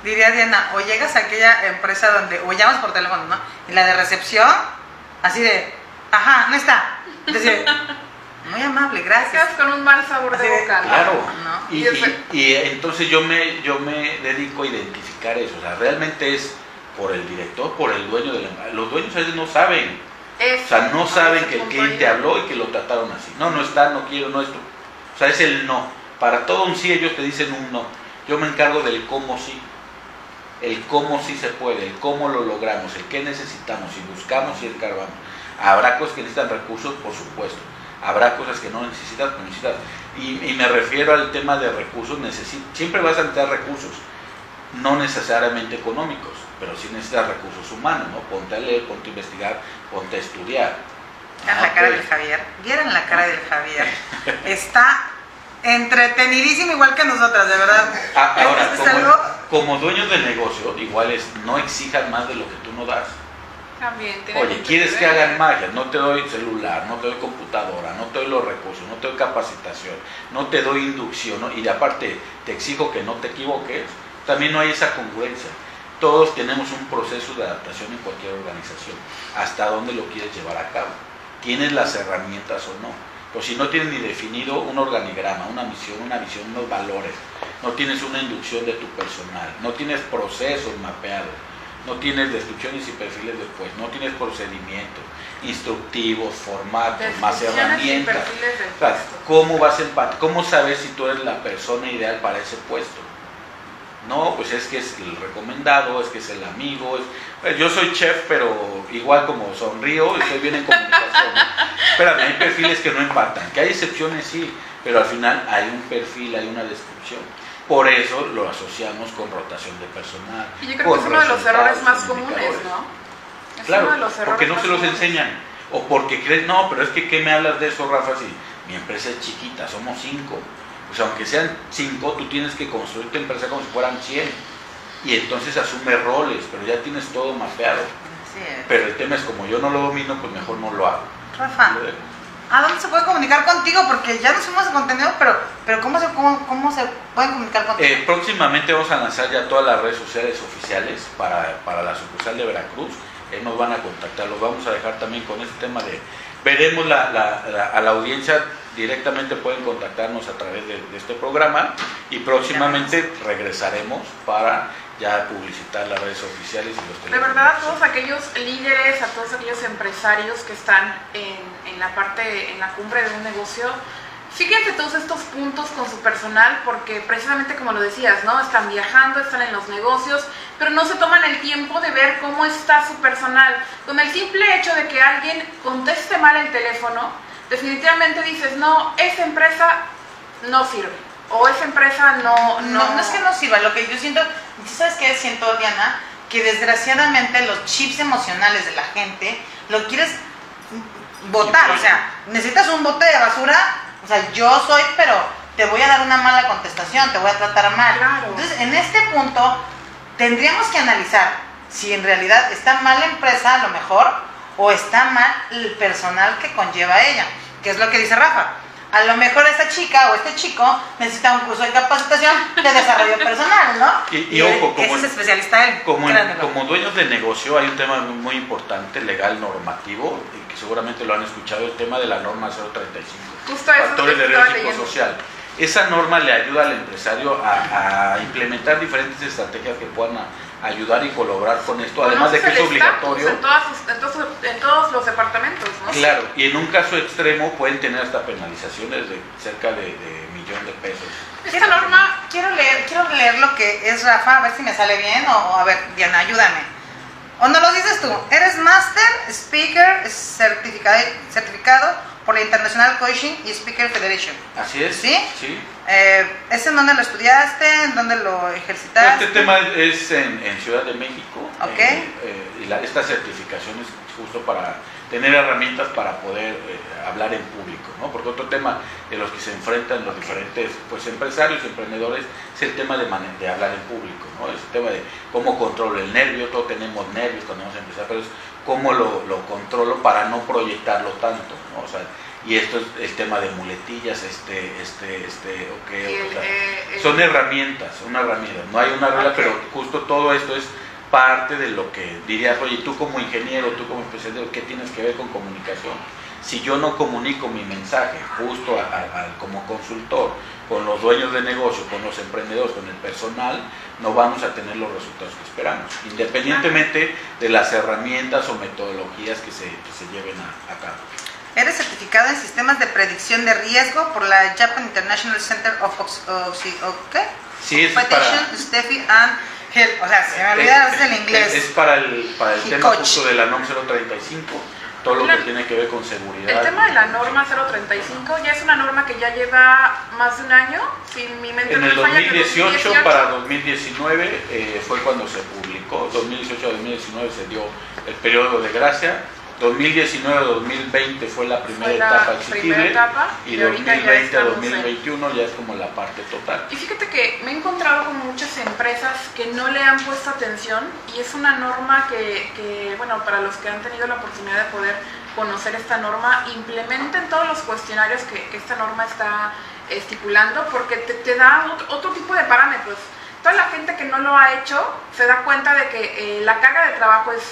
Diría Diana, o llegas a aquella empresa donde, o llamas por teléfono, ¿no? Y la de recepción, así de, ajá, no está. Entonces, muy amable, gracias. Con un mal sabor de boca. Claro. ¿no? Y, Y es- y- y entonces yo me, yo me dedico a identificar eso. O sea, realmente es por el director, por el dueño de la empresa. Los dueños a veces no saben. Eso, O sea, no saben que el cliente habló y que lo trataron así. No, no está, no quiero, no esto. O sea, es el no. Para todo un sí ellos te dicen un no. Yo me encargo del cómo sí. El cómo sí se puede, el cómo lo logramos, el qué necesitamos, si buscamos y escarbamos. Habrá cosas que necesitan recursos, por supuesto. Habrá cosas que no necesitas, no necesitas. Y, y me refiero al tema de recursos, siempre vas a necesitar recursos, no necesariamente económicos, pero sí necesitas recursos humanos, ¿no? Ponte a leer, ponte a investigar, ponte a estudiar. Vean la cara del Javier. Vieron la cara del Javier. Está entretenidísimo igual que nosotras, de verdad. Ah, ahora, como, como dueños de negocio, igual es no exijas más de lo que tú no das. También tiene Oye, ¿quieres que hagan magia? No te doy celular, no te doy computadora, no te doy los recursos, no te doy capacitación, no te doy inducción, ¿no? y aparte te exijo que no te equivoques. También no hay esa congruencia. Todos tenemos un proceso de adaptación en cualquier organización. ¿Hasta dónde lo quieres llevar a cabo? ¿Tienes las herramientas o no? Pues si no tienes ni definido un organigrama, una misión, una visión, unos valores, no tienes una inducción de tu personal, no tienes procesos mapeados, no tienes descripciones y perfiles después, no tienes procedimientos instructivos, formatos, más y herramientas. O sea. ¿Cómo vas a ¿Cómo sabes si tú eres la persona ideal para ese puesto? No, pues es que es el recomendado, es que es el amigo. es- pues yo soy chef, pero igual como sonrío, estoy bien en comunicación. ¿no? Espérame, hay perfiles que no empatan. Que hay excepciones, sí, pero al final hay un perfil, hay una descripción. Por eso lo asociamos con rotación de personal. Y yo creo que es uno de los errores más comunes. ¿no? Es Claro, uno de los errores porque no se los comunes. enseñan. O porque crees, no, pero es que ¿qué me hablas de eso, Rafa? Si mi empresa es chiquita, somos cinco. O sea, aunque sean cinco, tú tienes que construir tu empresa como si fueran 100. Y entonces asume roles, pero ya tienes todo mapeado. Pero el tema es como yo no lo domino, pues mejor no lo hago. Rafa, Lo. ¿A dónde se puede comunicar contigo? Porque ya nos fuimos de contenido, pero, pero ¿cómo, se, cómo, cómo se pueden comunicar contigo? Eh, próximamente vamos a lanzar ya todas las redes sociales oficiales para, para la sucursal de Veracruz. Eh, nos van a contactar, los vamos a dejar también con este tema de... Veremos la, la- a la audiencia, directamente pueden contactarnos a través de este programa y próximamente regresaremos para ya publicitar las redes oficiales y los De verdad, a todos aquellos líderes, a todos aquellos empresarios que están en, en la parte, en la cumbre de un negocio, fíjense todos estos puntos con su personal porque precisamente como lo decías, ¿no? Están viajando, están en los negocios, pero no se toman el tiempo de ver cómo está su personal. Con el simple hecho de que alguien conteste mal el teléfono, definitivamente dices, no, esa empresa no sirve. O esa empresa no... No, no es que no sirva, lo que yo siento, ¿sí ¿sabes qué siento, Diana? Que desgraciadamente los chips emocionales de la gente lo quieres votar, o sea, necesitas un bote de basura, o sea, yo soy, pero te voy a dar una mala contestación, te voy a tratar mal. Claro. Entonces, en este punto, tendríamos que analizar si en realidad está mal la empresa, a lo mejor, o está mal el personal que conlleva ella, que es lo que dice Rafa. A lo mejor esta chica o este chico necesita un curso de capacitación de desarrollo personal, ¿no? Y- y ojo, como- es especialista él. Como, en- como dueños de negocio hay un tema muy, muy importante, legal, normativo, y que seguramente lo han escuchado, el tema de la norma 035. Justo eso Factores de riesgo leyendo. social. Esa norma le ayuda al empresario a, a implementar diferentes estrategias que puedan a- ayudar y colaborar con esto, además de que es estatus obligatorio. En, todas sus- en todos, en todos los departamentos, ¿no? Claro, y en un caso extremo pueden tener hasta penalizaciones de cerca de, de millón de pesos. Esta norma, Quiero leer, quiero leer lo que es Rafa, a ver si me sale bien, o, o a ver, Diana, ayúdame. O no lo dices tú, eres Master Speaker certificado, certificado por la International Coaching y Speaker Federation. Así es. ¿Sí? Sí. Eh, ¿Es en dónde lo estudiaste? ¿En dónde lo ejercitaste? Este tema es en, en Ciudad de México. Ok. eh, eh, y la- esta certificación es justo para tener herramientas para poder eh, hablar en público, ¿no? Porque otro tema de los que se enfrentan los diferentes pues, empresarios, emprendedores, es el tema de, de hablar en público, ¿no? Es el tema de cómo controlo el nervio, todos tenemos nervios cuando vamos a empezar, pero es cómo lo, lo controlo para no proyectarlo tanto, ¿no? O sea, y esto es el tema de muletillas, este, este, este, ok, el- o sea, eh, el- son herramientas, una herramienta. No hay una regla, pero justo todo esto es parte de lo que dirías, oye, tú como ingeniero, tú como especialista, ¿qué tienes que ver con comunicación? Si yo no comunico mi mensaje justo a- a- a- como consultor, con los dueños de negocio, con los emprendedores, con el personal, no vamos a tener los resultados que esperamos, independientemente de las herramientas o metodologías que se, que se lleven a, a cabo. Eres certificado en sistemas de predicción de riesgo por la Japan International Center of Ox- Oxy- ¿o qué? Sí, es para, Steffi and Health. O sea, se me veces el inglés. Es, es para el, para el tema justo de la NOM 035, todo lo La- que tiene que ver con seguridad. el tema de la norma 035 ya es una norma que ya lleva más de un año, si mi mente En el me falla, que 2018 para 2019 eh, fue cuando se publicó, 2018 a 2019 se dio el periodo de gracia 2019-2020 fue la primera Fue la etapa primera exigible etapa, y y ahorita ya estamos en- 2020-2021 ya es como la parte total. Y fíjate que me he encontrado con muchas empresas que no le han puesto atención y es una norma que, que, bueno, para los que han tenido la oportunidad de poder conocer esta norma, implementen todos los cuestionarios que, que esta norma está estipulando porque te, te da ot- otro tipo de parámetros. Toda la gente que no lo ha hecho se da cuenta de que eh, la carga de trabajo es,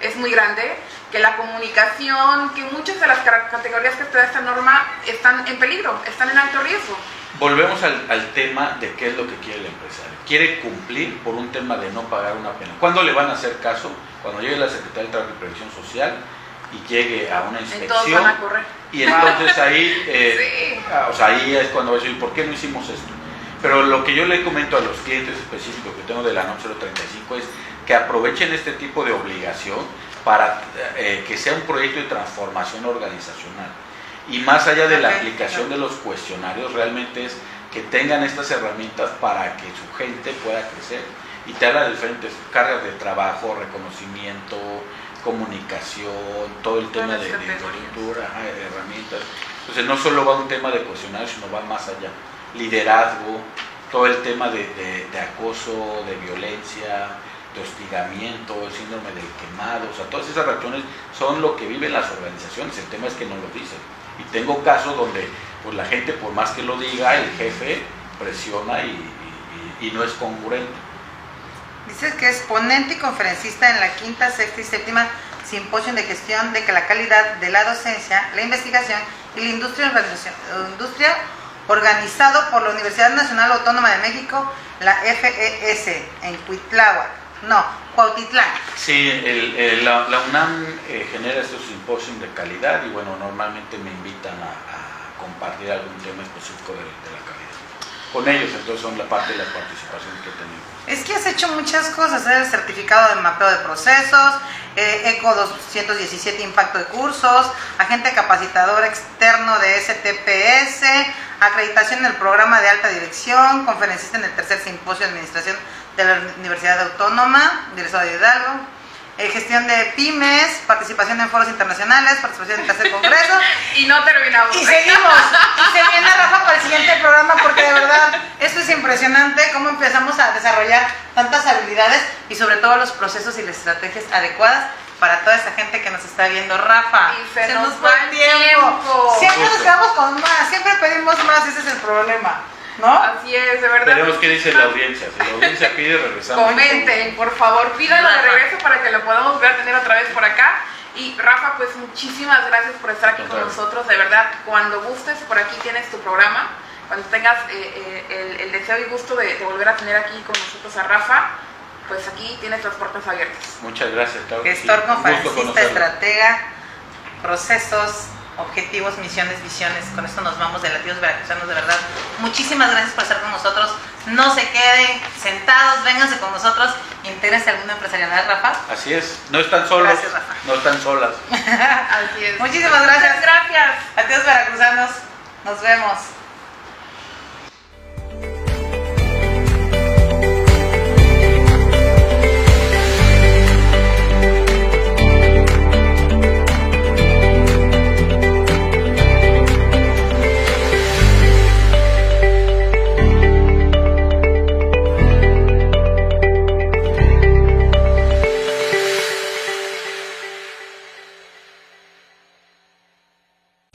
es muy grande, que la comunicación, que muchas de las categorías que te da esta norma están en peligro, están en alto riesgo. Volvemos al, al tema de qué es lo que quiere el empresario. Quiere cumplir por un tema de no pagar una pena. ¿Cuándo le van a hacer caso? Cuando llegue la Secretaría de Trabajo y Previsión Social y llegue a una Entonces inspección. van a correr. Y entonces ahí, eh, ah, o sea, ahí es cuando va a decir, ¿por qué no hicimos esto? Pero lo que yo le comento a los clientes específicos que tengo de la NOM 035 es que aprovechen este tipo de obligación para eh, que sea un proyecto de transformación organizacional. Y más allá de la aplicación de los cuestionarios, realmente es que tengan estas herramientas para que su gente pueda crecer. Y te habla de diferentes cargas de trabajo, reconocimiento, comunicación, todo el tema de, de ajá, de herramientas. Entonces no solo va un tema de cuestionarios, sino va más allá. Liderazgo, todo el tema de, de- de acoso, de violencia, hostigamiento, el síndrome del quemado, o sea, todas esas reacciones son lo que viven las organizaciones, el tema es que no lo dicen. Y tengo casos donde pues, la gente, por más que lo diga, el jefe presiona y, no es congruente. Dices que es ponente y conferencista en la quinta, sexta y séptima simposio de gestión de que la calidad de la docencia, la investigación y la industria, industria organizado por la Universidad Nacional Autónoma de México, la FES, en Cuitláhuac, no, Cuautitlán. Sí, el- el- la, la UNAM eh, genera estos simposios de calidad y bueno, normalmente me invitan a, a compartir algún tema específico de, de la calidad. Con ellos, entonces son la parte de la participación que tenemos. Es que has hecho muchas cosas, ¿eh? el certificado de mapeo de procesos, eh, ECO 217 impacto de cursos, agente capacitador externo de STPS, acreditación en el programa de alta dirección, conferencista en el tercer simposio de administración de la Universidad Autónoma del Estado de Hidalgo, eh, gestión de pymes, participación en foros internacionales, participación en tercer congreso, Y no terminamos. y seguimos. Y se viene Rafa para el siguiente programa porque de verdad esto es impresionante cómo empezamos a desarrollar tantas habilidades y sobre todo los procesos y las estrategias adecuadas para toda esa gente que nos está viendo. Rafa, Y se nos va el tiempo. Siempre nos quedamos con más, siempre pedimos más, ese es el problema, ¿no? Así es, de verdad. Veremos qué dice la audiencia. Si la audiencia pide, regresamos. Comenten, por favor, pídanlo de regreso para que lo podamos volver a tener otra vez por acá. Y Rafa, pues muchísimas gracias por estar aquí con nosotros. De verdad, cuando gustes, por aquí tienes tu programa. Cuando tengas eh, eh, el, el deseo y gusto de, de volver a tener aquí con nosotros a Rafa, pues aquí tienes las puertas abiertas. Muchas gracias, sí. Gestor, conferencista, estratega, procesos, objetivos, misiones, visiones. Con esto nos vamos de Latidos Veracruzanos, de verdad. Muchísimas gracias por estar con nosotros. No se queden sentados, vénganse con nosotros, intégrense al mundo empresarial, ¿verdad, Rafa? Así es, no están solos, Gracias, Rafa. no están solas. Así es. Muchísimas gracias. Muchas gracias. Latidos Veracruzanos, nos vemos.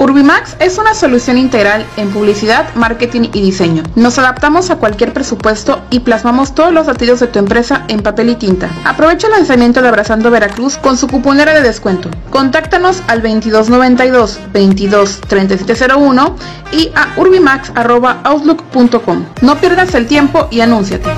Urbimax es una solución integral en publicidad, marketing y diseño. Nos adaptamos a cualquier presupuesto y plasmamos todos los latidos de tu empresa en papel y tinta. Aprovecha el lanzamiento de Abrazando Veracruz con su cuponera de descuento. Contáctanos al 2292 22 3701 y a urbimax.outlook.com. No pierdas el tiempo y anúnciate.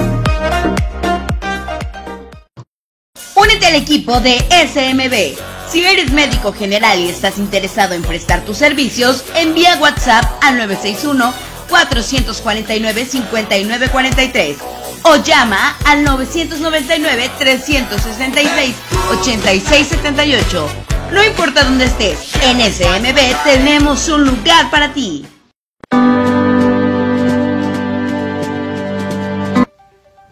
Únete al al equipo de SMB. Si eres médico general y estás interesado en prestar tus servicios, envía WhatsApp al 961 449 5943 o llama al 999 366 8678. No importa dónde estés, en SMB tenemos un lugar para ti.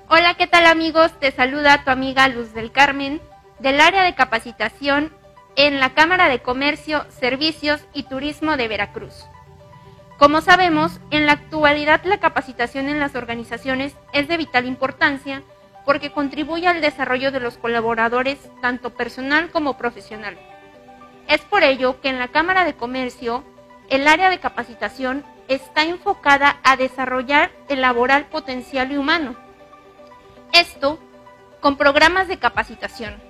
Hola, ¿qué tal amigos? Te saluda tu amiga Luz del Carmen del área de capacitación en la Cámara de Comercio, Servicios y Turismo de Veracruz. Como sabemos, en la actualidad la capacitación en las organizaciones es de vital importancia porque contribuye al desarrollo de los colaboradores tanto personal como profesional. Es por ello que en la Cámara de Comercio el área de capacitación está enfocada a desarrollar el laboral potencial y humano. Esto con programas de capacitación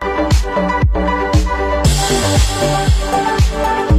Thank you.